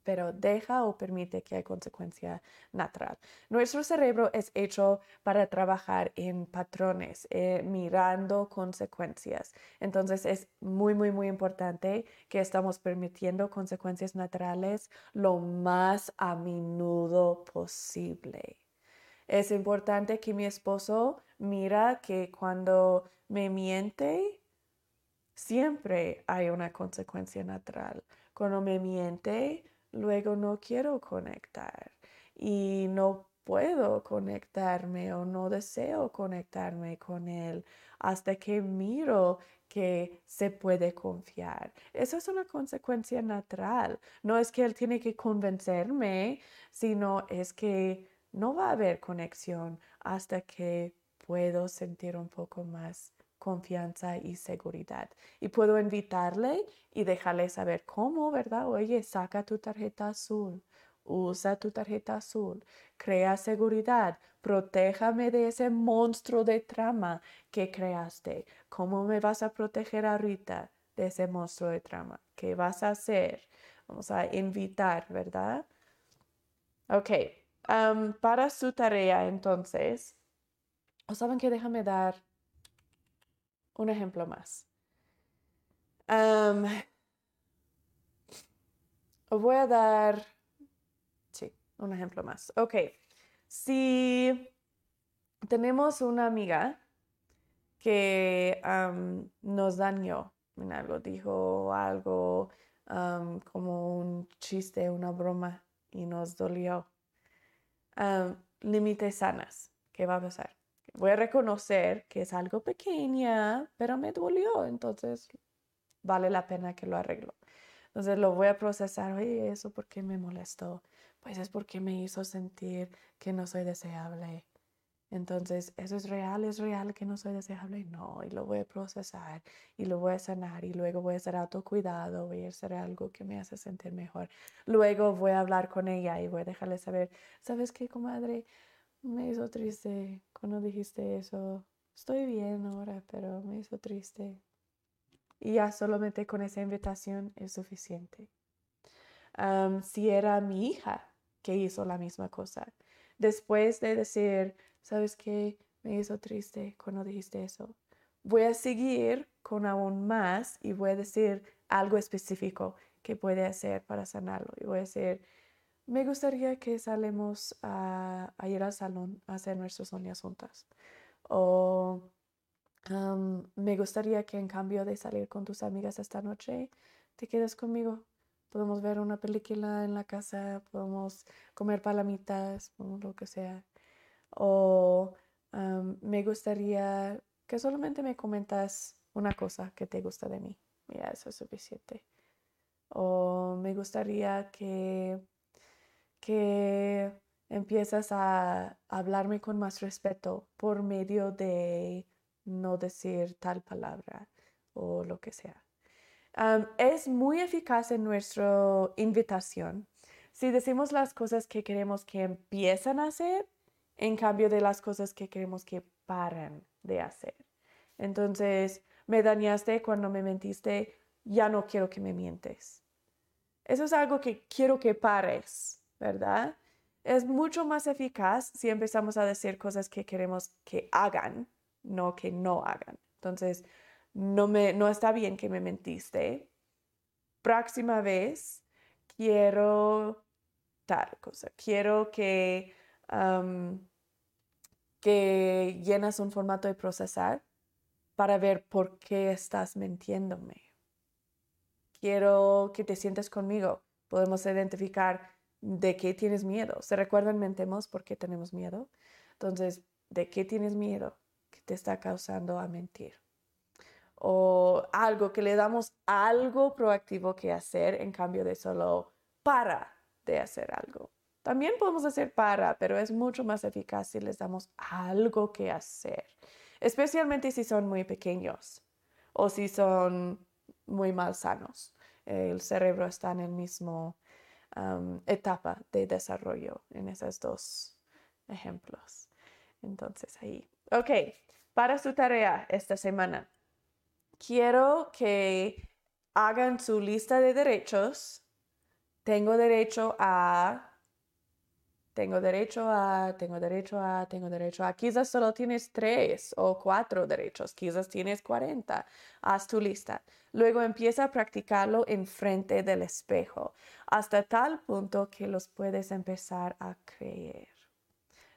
Speaker 1: pero deja o permite que haya consecuencia natural. Nuestro cerebro es hecho para trabajar en patrones, eh, mirando consecuencias. Entonces es muy, muy, muy importante que estamos permitiendo consecuencias naturales lo más a menudo posible. Es importante que mi esposo mira que cuando me miente, siempre hay una consecuencia natural. Cuando me miente, luego no quiero conectar y no puedo conectarme o no deseo conectarme con él hasta que miro que se puede confiar. Eso es una consecuencia natural. No es que él tiene que convencerme, sino es que no va a haber conexión hasta que puedo sentir un poco más confianza y seguridad. Y puedo invitarle y dejarle saber cómo, ¿verdad? Oye, saca tu tarjeta azul, usa tu tarjeta azul, crea seguridad, protéjame de ese monstruo de trama que creaste. ¿Cómo me vas a proteger ahorita de ese monstruo de trama? ¿Qué vas a hacer? Vamos a invitar, ¿verdad? Ok, para su tarea entonces, ¿o saben que déjame dar un ejemplo más? voy a dar, sí, un ejemplo más. Ok, si tenemos una amiga que nos dañó en algo, dijo algo como un chiste, una broma y nos dolió límites sanas. ¿Qué va a pasar? Voy a reconocer que es algo pequeña, pero me dolió, entonces vale la pena que lo arreglo. Entonces lo voy a procesar, oye, ¿eso por qué me molestó? Pues es porque me hizo sentir que no soy deseable. Entonces, ¿eso es real? ¿Es real que no soy deseable? No, y lo voy a procesar y lo voy a sanar y luego voy a hacer autocuidado, voy a hacer algo que me hace sentir mejor. Luego voy a hablar con ella y voy a dejarle saber, ¿sabes qué, comadre? Me hizo triste cuando dijiste eso. Estoy bien ahora, pero me hizo triste. Y ya solamente con esa invitación es suficiente. si era mi hija que hizo la misma cosa, después de decir, ¿sabes qué? Me hizo triste cuando dijiste eso. Voy a seguir con aún más y voy a decir algo específico que puede hacer para sanarlo. Y voy a decir, me gustaría que salemos a, ir al salón a hacer nuestras uñas juntas. O me gustaría que en cambio de salir con tus amigas esta noche, te quedes conmigo. Podemos ver una película en la casa, podemos comer palomitas, lo que sea. O me gustaría que solamente me comentas una cosa que te gusta de mí. Mira, eso es suficiente. O me gustaría que, que empiezas a hablarme con más respeto por medio de no decir tal palabra o lo que sea. es muy eficaz en nuestra invitación. Si decimos las cosas que queremos que empiezan a hacer, en cambio de las cosas que queremos que paren de hacer. Entonces, me dañaste cuando me mentiste, ya no quiero que me mientes. Eso es algo que quiero que pares, ¿verdad? Es mucho más eficaz si empezamos a decir cosas que queremos que hagan, no que no hagan. Entonces, no, me, no está bien que me mentiste. Próxima vez, quiero tal cosa. Quiero que que llenas un formato de procesar para ver por qué estás mintiéndome. Quiero que te sientes conmigo. Podemos identificar de qué tienes miedo. ¿Se recuerdan? Mentemos por qué tenemos miedo. Entonces, ¿de qué tienes miedo que te está causando a mentir? O algo que le damos algo proactivo que hacer en cambio de solo para de hacer algo. También podemos hacer para, pero es mucho más eficaz si les damos algo que hacer, especialmente si son muy pequeños o si son muy mal sanos. El cerebro está en el mismo etapa de desarrollo en esos dos ejemplos. Entonces ahí. Ok, para su tarea esta semana, quiero que hagan su lista de derechos tengo derecho a tengo derecho a, tengo derecho a, tengo derecho a. Quizás solo tienes tres o cuatro derechos, quizás tienes cuarenta. Haz tu lista. Luego empieza a practicarlo en frente del espejo, hasta tal punto que los puedes empezar a creer.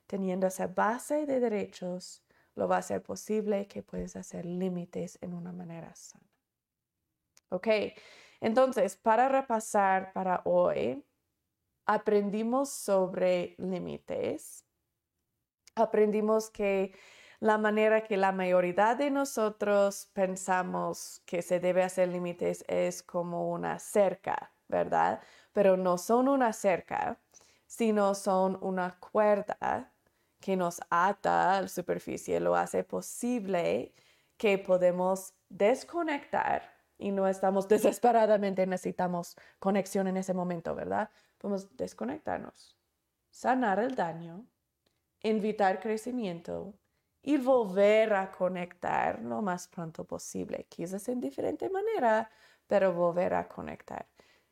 Speaker 1: Teniendo esa base de derechos, lo va a ser posible que puedes hacer límites en una manera sana. Ok, entonces, para repasar para hoy, aprendimos sobre límites, aprendimos que la manera que la mayoría de nosotros pensamos que se debe hacer límites es como una cerca, ¿verdad? Pero no son una cerca, sino son una cuerda que nos ata a la superficie, lo hace posible que podemos desconectar y no estamos desesperadamente necesitamos conexión en ese momento, ¿verdad? Podemos desconectarnos, sanar el daño, invitar crecimiento y volver a conectar lo más pronto posible, quizás en diferente manera, pero volver a conectar.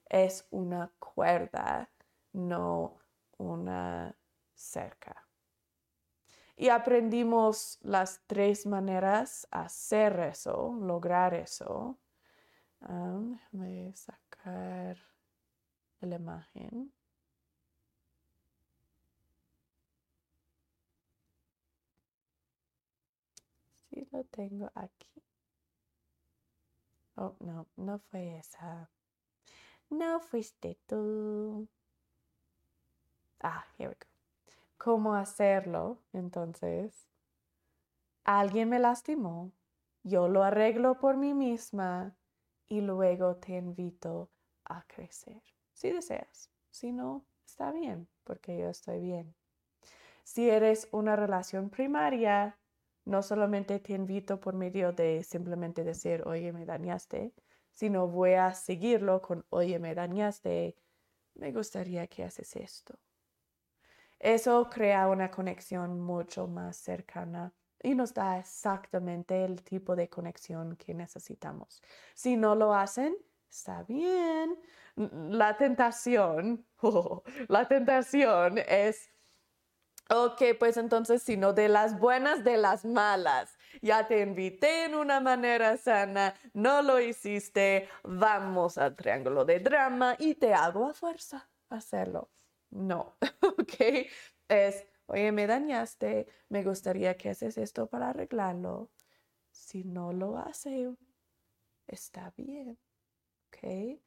Speaker 1: Es una cuerda, no una cerca. Y aprendimos las tres maneras hacer eso, lograr eso. déjame sacar la imagen. Sí, lo tengo aquí. Oh, no, no fue esa. No fuiste tú. Ah, here we go. ¿Cómo hacerlo? Entonces, alguien me lastimó. Yo lo arreglo por mí misma y luego te invito a crecer si deseas. Si no, está bien, porque yo estoy bien. Si eres una relación primaria, no solamente te invito por medio de simplemente decir, oye, me dañaste, sino voy a seguirlo con, oye, me dañaste, me gustaría que haces esto. Eso crea una conexión mucho más cercana y nos da exactamente el tipo de conexión que necesitamos. Si no lo hacen, está bien, la tentación, la tentación es, ok, pues entonces, sino de las buenas, de las malas. Ya te invité en una manera sana, no lo hiciste, vamos al triángulo de drama y te hago a fuerza hacerlo. No, ok, es, oye, me dañaste, me gustaría que haces esto para arreglarlo. Si no lo hace, está bien, ok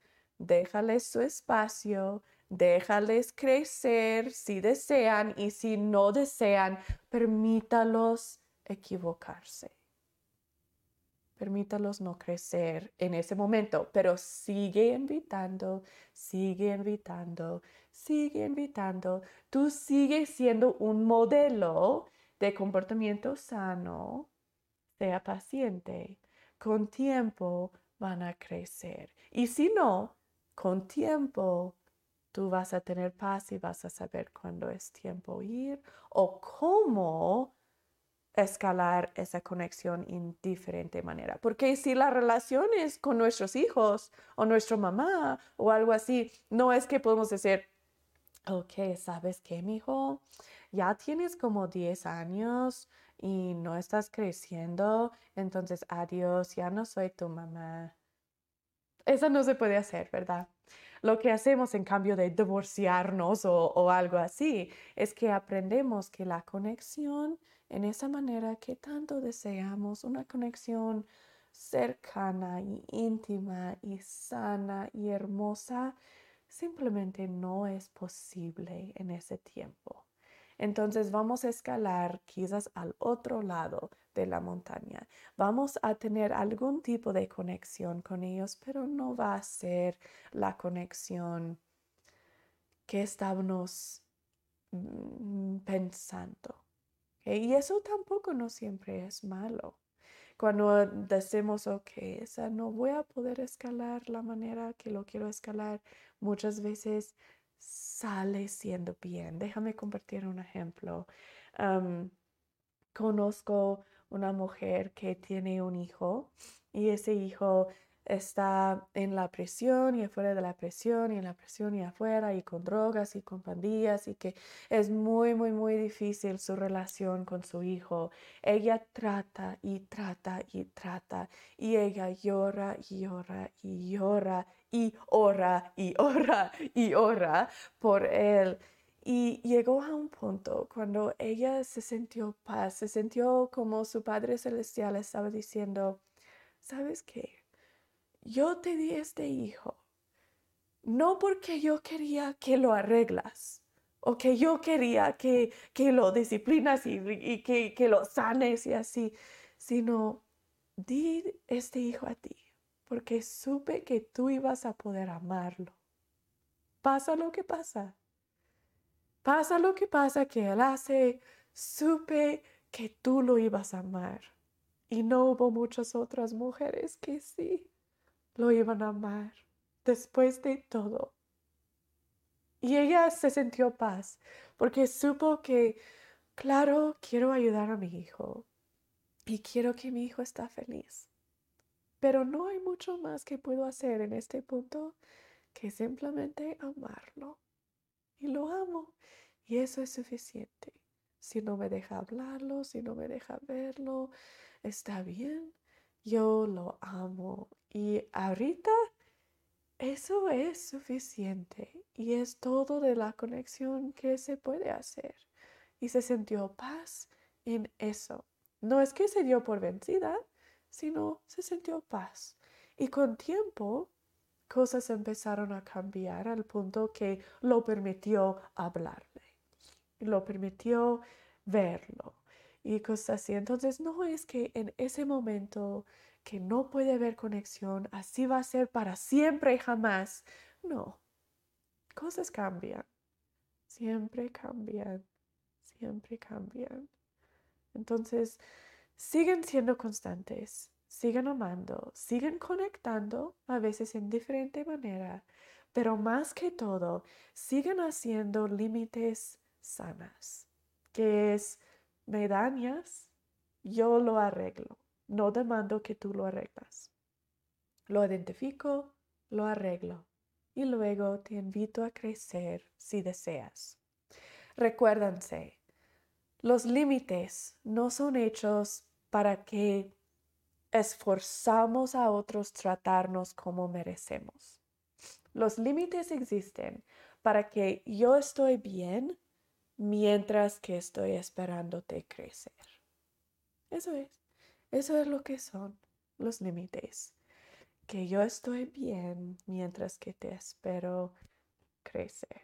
Speaker 1: déjales su espacio, déjales crecer si desean y si no desean, permítalos equivocarse. Permítalos no crecer en ese momento, pero sigue invitando, sigue invitando, sigue invitando. Tú sigues siendo un modelo de comportamiento sano. Sea paciente. Con tiempo van a crecer. Y si no, con tiempo tú vas a tener paz y vas a saber cuándo es tiempo ir o cómo escalar esa conexión en diferente manera. Porque si la relación es con nuestros hijos o nuestra mamá o algo así, no es que podemos decir, ok, ¿sabes qué, mi hijo? Ya tienes como 10 años y no estás creciendo, entonces adiós, ya no soy tu mamá. Eso no se puede hacer, ¿verdad? Lo que hacemos en cambio de divorciarnos o, algo así es que aprendemos que la conexión en esa manera que tanto deseamos, una conexión cercana y íntima y sana y hermosa, simplemente no es posible en ese tiempo. Entonces vamos a escalar quizás al otro lado de la montaña. Vamos a tener algún tipo de conexión con ellos, pero no va a ser la conexión que estábamos mm, pensando. Y eso tampoco no siempre es malo. Cuando decimos, ok, esa no voy a poder escalar la manera que lo quiero escalar, muchas veces sale siendo bien. Déjame compartir un ejemplo. conozco una mujer que tiene un hijo y ese hijo está en la prisión y afuera de la prisión y en la prisión y afuera y con drogas y con pandillas y que es muy, muy, muy difícil su relación con su hijo. Ella trata y trata y trata y ella llora y llora y llora y ora y ora y ora por él. Y llegó a un punto cuando ella se sintió paz, se sintió como su Padre Celestial estaba diciendo, ¿sabes qué? Yo te di este hijo, no porque yo quería que lo arreglas o que yo quería que, que lo disciplinas y, que, que lo sanes y así, sino di este hijo a ti porque supe que tú ibas a poder amarlo. Pasa lo que pasa. Pasa lo que pasa que él hace, supe que tú lo ibas a amar. Y no hubo muchas otras mujeres que sí lo iban a amar después de todo. Y ella se sintió paz porque supo que, claro, quiero ayudar a mi hijo y quiero que mi hijo está feliz. Pero no hay mucho más que puedo hacer en este punto que simplemente amarlo. Y lo amo. Y eso es suficiente. Si no me deja hablarlo, si no me deja verlo, está bien. Yo lo amo y ahorita eso es suficiente y es todo de la conexión que se puede hacer. Y se sintió paz en eso. No es que se dio por vencida, sino se sintió paz. Y con tiempo, cosas empezaron a cambiar al punto que lo permitió hablarle, lo permitió verlo y cosas así. Entonces, no es que en ese momento que no puede haber conexión, así va a ser para siempre y jamás. No, cosas cambian, siempre cambian, siempre cambian. Entonces, siguen siendo constantes, siguen amando, siguen conectando, a veces en diferente manera, pero más que todo, siguen haciendo límites sanas, que es, me dañas, yo lo arreglo. No demando que tú lo arreglas. Lo identifico, lo arreglo y luego te invito a crecer si deseas. Recuérdense, los límites no son hechos para que esforzamos a otros tratarnos como merecemos. Los límites existen para que yo estoy bien mientras que estoy esperándote crecer. Eso es. Eso es lo que son los límites. Que yo estoy bien mientras que te espero crecer.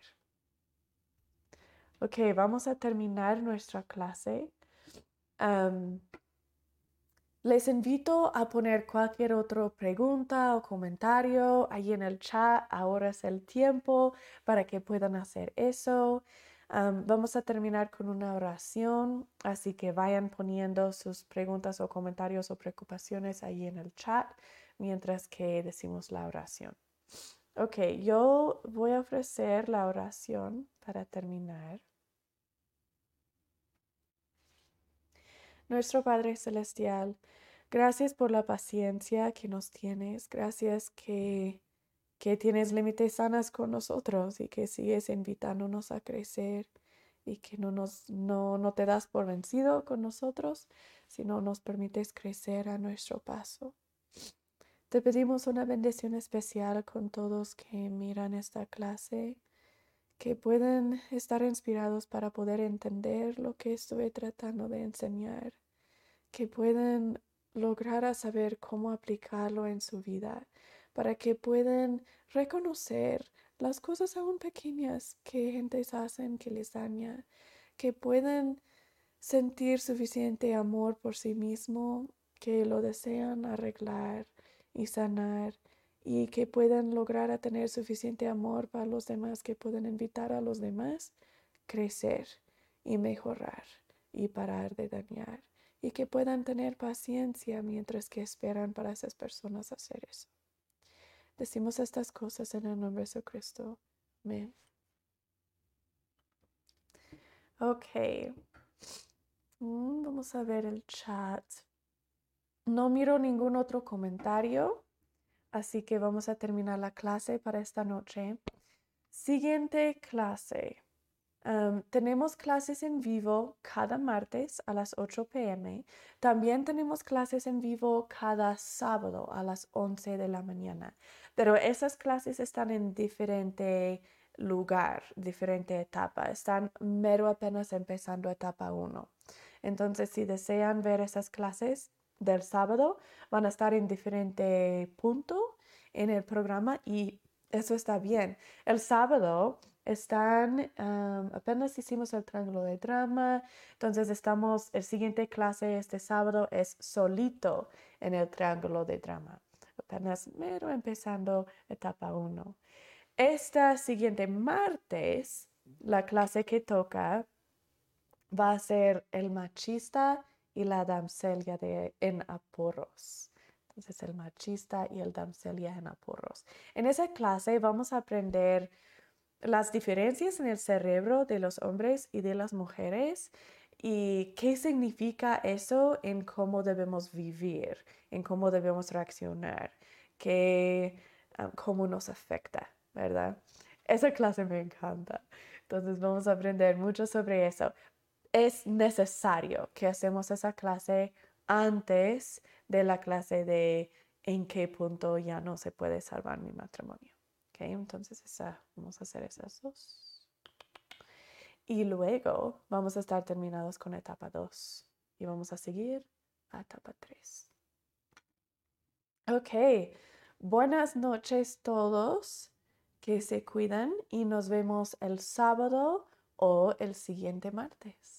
Speaker 1: Ok, vamos a terminar nuestra clase. les invito a poner cualquier otra pregunta o comentario ahí en el chat. Ahora es el tiempo para que puedan hacer eso vamos a terminar con una oración, así que vayan poniendo sus preguntas o comentarios o preocupaciones ahí en el chat mientras que decimos la oración. Ok, yo voy a ofrecer la oración para terminar. Nuestro Padre Celestial, gracias por la paciencia que nos tienes, gracias que que tienes límites sanas con nosotros y que sigues invitándonos a crecer y que no, nos, no, no te das por vencido con nosotros, sino nos permites crecer a nuestro paso. Te pedimos una bendición especial con todos que miran esta clase, que pueden estar inspirados para poder entender lo que estoy tratando de enseñar, que pueden lograr a saber cómo aplicarlo en su vida para que puedan reconocer las cosas aún pequeñas que gentes hacen que les daña, que puedan sentir suficiente amor por sí mismo, que lo desean arreglar y sanar y que puedan lograr tener suficiente amor para los demás, que puedan invitar a los demás crecer y mejorar y parar de dañar y que puedan tener paciencia mientras que esperan para esas personas hacer eso. Decimos estas cosas en el nombre de Jesucristo. Amén. Ok. Mm, vamos a ver el chat. No miro ningún otro comentario. así que vamos a terminar la clase para esta noche. Siguiente clase. tenemos clases en vivo cada martes a las 8 pm. También tenemos clases en vivo cada sábado a las 11 de la mañana. Pero esas clases están en diferente lugar, diferente etapa. Están mero apenas empezando etapa 1. Entonces, si desean ver esas clases del sábado, van a estar en diferente punto en el programa y eso está bien. El sábado están, apenas hicimos el triángulo de drama, entonces estamos, el siguiente clase este sábado es solito en el triángulo de drama. Apenas mero empezando etapa 1. Esta siguiente martes, la clase que toca va a ser el machista y la damselia de, en apuros. Entonces, el machista y el damselia en apuros. En esa clase vamos a aprender las diferencias en el cerebro de los hombres y de las mujeres y qué significa eso en cómo debemos vivir, en cómo debemos reaccionar, ah, cómo nos afecta, ¿verdad? Esa clase me encanta. Entonces vamos a aprender mucho sobre eso. Es necesario que hacemos esa clase antes de la clase de en qué punto ya no se puede salvar mi matrimonio. Entonces esa, vamos a hacer esas dos. Y luego vamos a estar terminados con etapa 2 y vamos a seguir a etapa 3. Ok, buenas noches todos, que se cuidan y nos vemos el sábado o el siguiente martes.